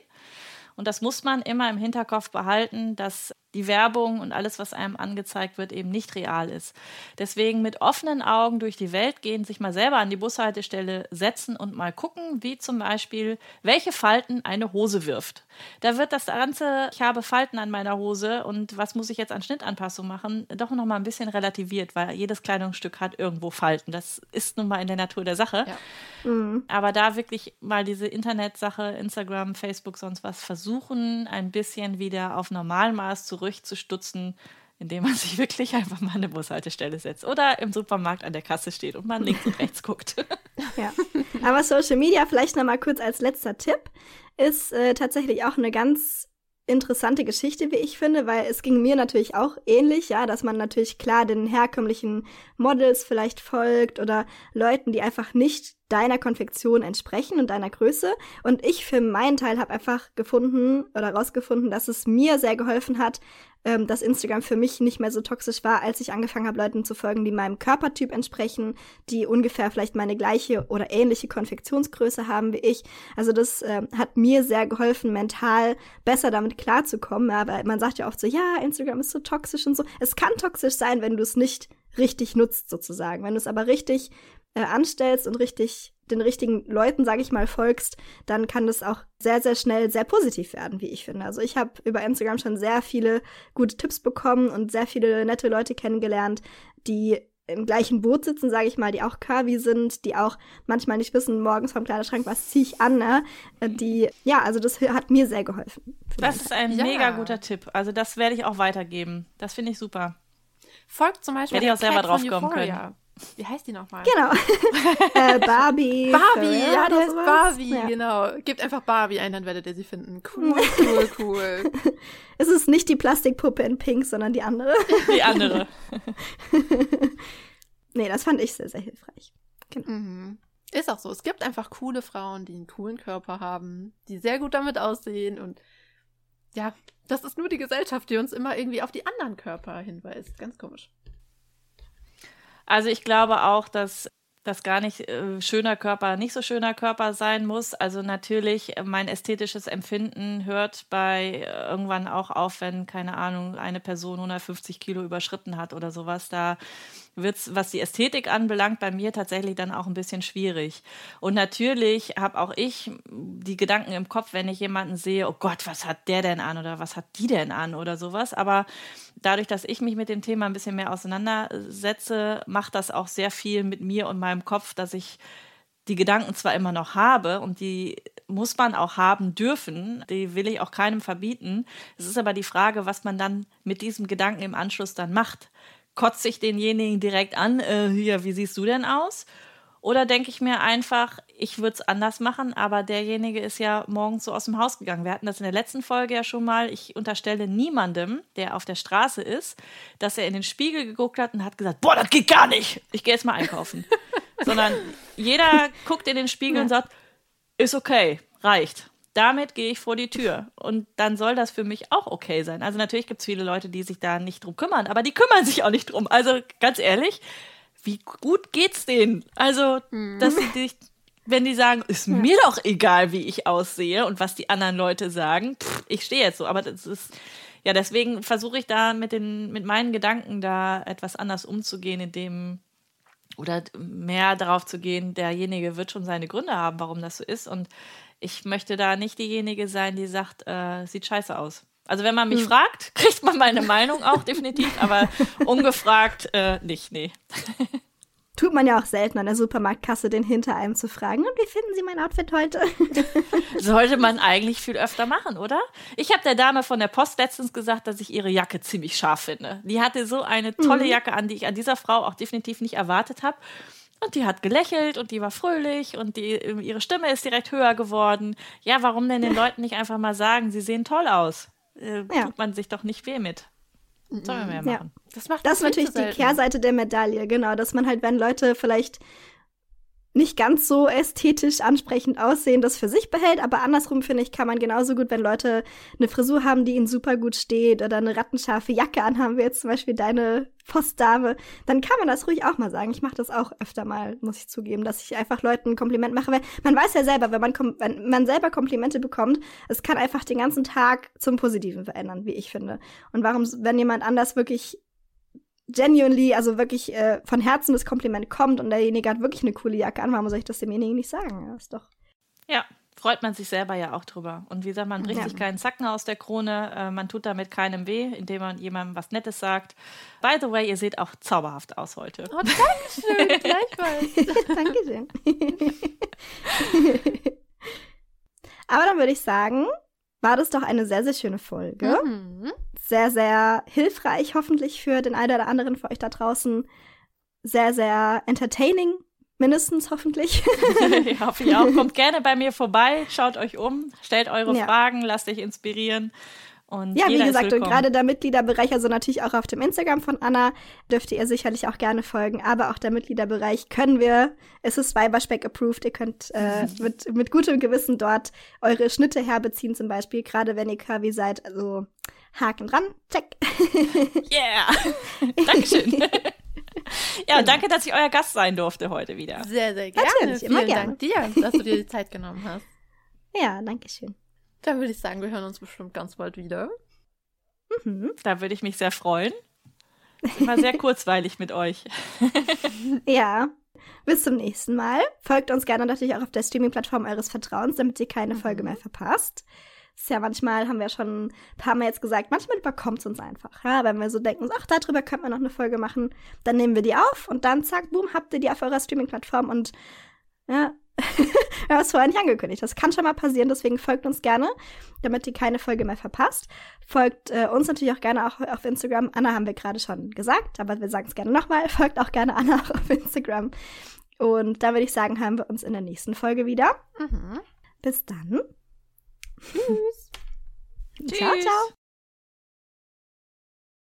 Und das muss man immer im Hinterkopf behalten, dass die Werbung und alles, was einem angezeigt wird, eben nicht real ist. Deswegen mit offenen Augen durch die Welt gehen, sich mal selber an die Bushaltestelle setzen und mal gucken, wie zum Beispiel, welche Falten eine Hose wirft. Da wird das Ganze, ich habe Falten an meiner Hose und was muss ich jetzt an Schnittanpassung machen, doch noch mal ein bisschen relativiert, weil jedes Kleidungsstück hat irgendwo Falten. Das ist nun mal in der Natur der Sache. Ja. Mhm. Aber da wirklich mal diese Internetsache, Instagram, Facebook, sonst was versuchen, ein bisschen wieder auf Normalmaß zurück durchzustutzen, indem man sich wirklich einfach mal eine Bushaltestelle setzt oder im Supermarkt an der Kasse steht und man links und rechts guckt. Ja, aber Social Media, vielleicht noch mal kurz als letzter Tipp, ist äh, tatsächlich auch eine ganz interessante Geschichte, wie ich finde, weil es ging mir natürlich auch ähnlich, ja, dass man natürlich klar den herkömmlichen Models vielleicht folgt oder Leuten, die einfach nicht deiner Konfektion entsprechen und deiner Größe. Und ich für meinen Teil habe einfach gefunden oder rausgefunden, dass es mir sehr geholfen hat, ähm, dass Instagram für mich nicht mehr so toxisch war, als ich angefangen habe, Leuten zu folgen, die meinem Körpertyp entsprechen, die ungefähr vielleicht meine gleiche oder ähnliche Konfektionsgröße haben wie ich. Also das äh, hat mir sehr geholfen, mental besser damit klarzukommen. Ja, weil man sagt ja oft so, ja, Instagram ist so toxisch und so. Es kann toxisch sein, wenn du es nicht richtig nutzt sozusagen. Wenn du es aber richtig äh, anstellst und richtig den richtigen Leuten, sage ich mal, folgst, dann kann das auch sehr, sehr schnell sehr positiv werden, wie ich finde. Also ich habe über Instagram schon sehr viele gute Tipps bekommen und sehr viele nette Leute kennengelernt, die im gleichen Boot sitzen, sage ich mal, die auch curvy sind, die auch manchmal nicht wissen, morgens vom Kleiderschrank, was ziehe ich an, ne? Äh, die, ja, also das hat mir sehr geholfen. Das ist ein ja. mega guter Tipp. Also das werde ich auch weitergeben. Das finde ich super. Folgt zum Beispiel. Hätte ich auch selber drauf kommen können. Wie heißt die nochmal? Genau. äh, Barbie. Barbie, ja, die heißt Barbie, ja. genau. Gebt einfach Barbie ein, dann werdet ihr sie finden. Cool, cool, cool. es ist nicht die Plastikpuppe in Pink, sondern die andere. Die andere. nee, das fand ich sehr, sehr hilfreich. Genau. Mhm. Ist auch so. Es gibt einfach coole Frauen, die einen coolen Körper haben, die sehr gut damit aussehen und ja, das ist nur die Gesellschaft, die uns immer irgendwie auf die anderen Körper hinweist. Ganz komisch. Also ich glaube auch, dass das gar nicht äh, schöner Körper, nicht so schöner Körper sein muss. Also natürlich, äh, mein ästhetisches Empfinden hört bei äh, irgendwann auch auf, wenn, keine Ahnung, eine Person 150 Kilo überschritten hat oder sowas. Da wird es, was die Ästhetik anbelangt, bei mir tatsächlich dann auch ein bisschen schwierig. Und natürlich habe auch ich die Gedanken im Kopf, wenn ich jemanden sehe, oh Gott, was hat der denn an oder was hat die denn an oder sowas. Aber dadurch, dass ich mich mit dem Thema ein bisschen mehr auseinandersetze, macht das auch sehr viel mit mir und meinem Kopf, dass ich die Gedanken zwar immer noch habe und die muss man auch haben dürfen, die will ich auch keinem verbieten. Es ist aber die Frage, was man dann mit diesem Gedanken im Anschluss dann macht kotze ich denjenigen direkt an, äh, hier, wie siehst du denn aus? Oder denke ich mir einfach, ich würde es anders machen, aber derjenige ist ja morgens so aus dem Haus gegangen. Wir hatten das in der letzten Folge ja schon mal. Ich unterstelle niemandem, der auf der Straße ist, dass er in den Spiegel geguckt hat und hat gesagt, boah, das geht gar nicht. Ich gehe jetzt mal einkaufen. Sondern jeder guckt in den Spiegel ja. und sagt, ist okay, reicht. Damit gehe ich vor die Tür. Und dann soll das für mich auch okay sein. Also natürlich gibt es viele Leute, die sich da nicht drum kümmern, aber die kümmern sich auch nicht drum. Also ganz ehrlich, wie gut geht's denen? Also, mhm. dass sie dich wenn die sagen, ist mir doch egal, wie ich aussehe und was die anderen Leute sagen, pff, ich stehe jetzt so. Aber das ist, ja, deswegen versuche ich da mit den, mit meinen Gedanken da etwas anders umzugehen, indem oder mehr darauf zu gehen, derjenige wird schon seine Gründe haben, warum das so ist. Und ich möchte da nicht diejenige sein, die sagt, äh, sieht scheiße aus. Also wenn man mich hm. fragt, kriegt man meine Meinung auch definitiv, aber ungefragt äh, nicht, nee. Tut man ja auch selten an der Supermarktkasse, den hinter einem zu fragen. Und wie finden Sie mein Outfit heute? Sollte man eigentlich viel öfter machen, oder? Ich habe der Dame von der Post letztens gesagt, dass ich ihre Jacke ziemlich scharf finde. Die hatte so eine tolle mhm. Jacke an, die ich an dieser Frau auch definitiv nicht erwartet habe. Und die hat gelächelt und die war fröhlich und die, ihre Stimme ist direkt höher geworden. Ja, warum denn den Leuten nicht einfach mal sagen, sie sehen toll aus? Äh, ja. Tut man sich doch nicht weh mit. Sollen wir mehr machen. Ja. Das, macht das ist natürlich die Kehrseite der Medaille, genau, dass man halt, wenn Leute vielleicht nicht ganz so ästhetisch ansprechend aussehen, das für sich behält. Aber andersrum finde ich, kann man genauso gut, wenn Leute eine Frisur haben, die ihnen super gut steht oder eine rattenscharfe Jacke anhaben, wie jetzt zum Beispiel deine Postdame, dann kann man das ruhig auch mal sagen. Ich mache das auch öfter mal, muss ich zugeben, dass ich einfach Leuten ein Kompliment mache, weil man weiß ja selber, wenn man, wenn man selber Komplimente bekommt, es kann einfach den ganzen Tag zum Positiven verändern, wie ich finde. Und warum, wenn jemand anders wirklich genuinely, also wirklich äh, von Herzen das Kompliment kommt und derjenige hat wirklich eine coole Jacke an, warum soll ich das demjenigen nicht sagen? Ja, ist doch. Ja, freut man sich selber ja auch drüber. Und wie sagt man, bricht ja. sich keinen Zacken aus der Krone, äh, man tut damit keinem weh, indem man jemandem was Nettes sagt. By the way, ihr seht auch zauberhaft aus heute. Oh, Dankeschön, gleichfalls. Dankeschön. Aber dann würde ich sagen, war das doch eine sehr, sehr schöne Folge. Mhm sehr, sehr hilfreich, hoffentlich für den einen oder anderen für euch da draußen. Sehr, sehr entertaining, mindestens hoffentlich. ich hoffe ich auch. Kommt gerne bei mir vorbei, schaut euch um, stellt eure ja. Fragen, lasst euch inspirieren. Und ja, wie gesagt, und gerade der Mitgliederbereich, also natürlich auch auf dem Instagram von Anna, dürft ihr sicherlich auch gerne folgen. Aber auch der Mitgliederbereich können wir, es ist Weiberspeck approved. Ihr könnt äh, mit, mit gutem Gewissen dort eure Schnitte herbeziehen, zum Beispiel, gerade wenn ihr curvy seid. Also Haken dran, check. yeah! Dankeschön. ja, genau. danke, dass ich euer Gast sein durfte heute wieder. Sehr, sehr gerne. Natürlich, immer Vielen gerne. Dank dir, dass du dir die Zeit genommen hast. Ja, danke schön. Dann würde ich sagen, wir hören uns bestimmt ganz bald wieder. Mhm. Da würde ich mich sehr freuen. Ist immer sehr kurzweilig mit euch. ja. Bis zum nächsten Mal. Folgt uns gerne natürlich auch auf der Streaming-Plattform eures Vertrauens, damit ihr keine mhm. Folge mehr verpasst. ist ja manchmal, haben wir schon ein paar Mal jetzt gesagt, manchmal überkommt es uns einfach. Ja? Wenn wir so denken, ach, darüber könnte man noch eine Folge machen, dann nehmen wir die auf und dann zack, boom, habt ihr die auf eurer Streaming-Plattform und ja, wir haben es vorher nicht angekündigt. Das kann schon mal passieren, deswegen folgt uns gerne, damit ihr keine Folge mehr verpasst. Folgt äh, uns natürlich auch gerne auch auf Instagram. Anna haben wir gerade schon gesagt, aber wir sagen es gerne nochmal. Folgt auch gerne Anna auch auf Instagram. Und da würde ich sagen, haben wir uns in der nächsten Folge wieder. Mhm. Bis dann. Tschüss. ciao, ciao.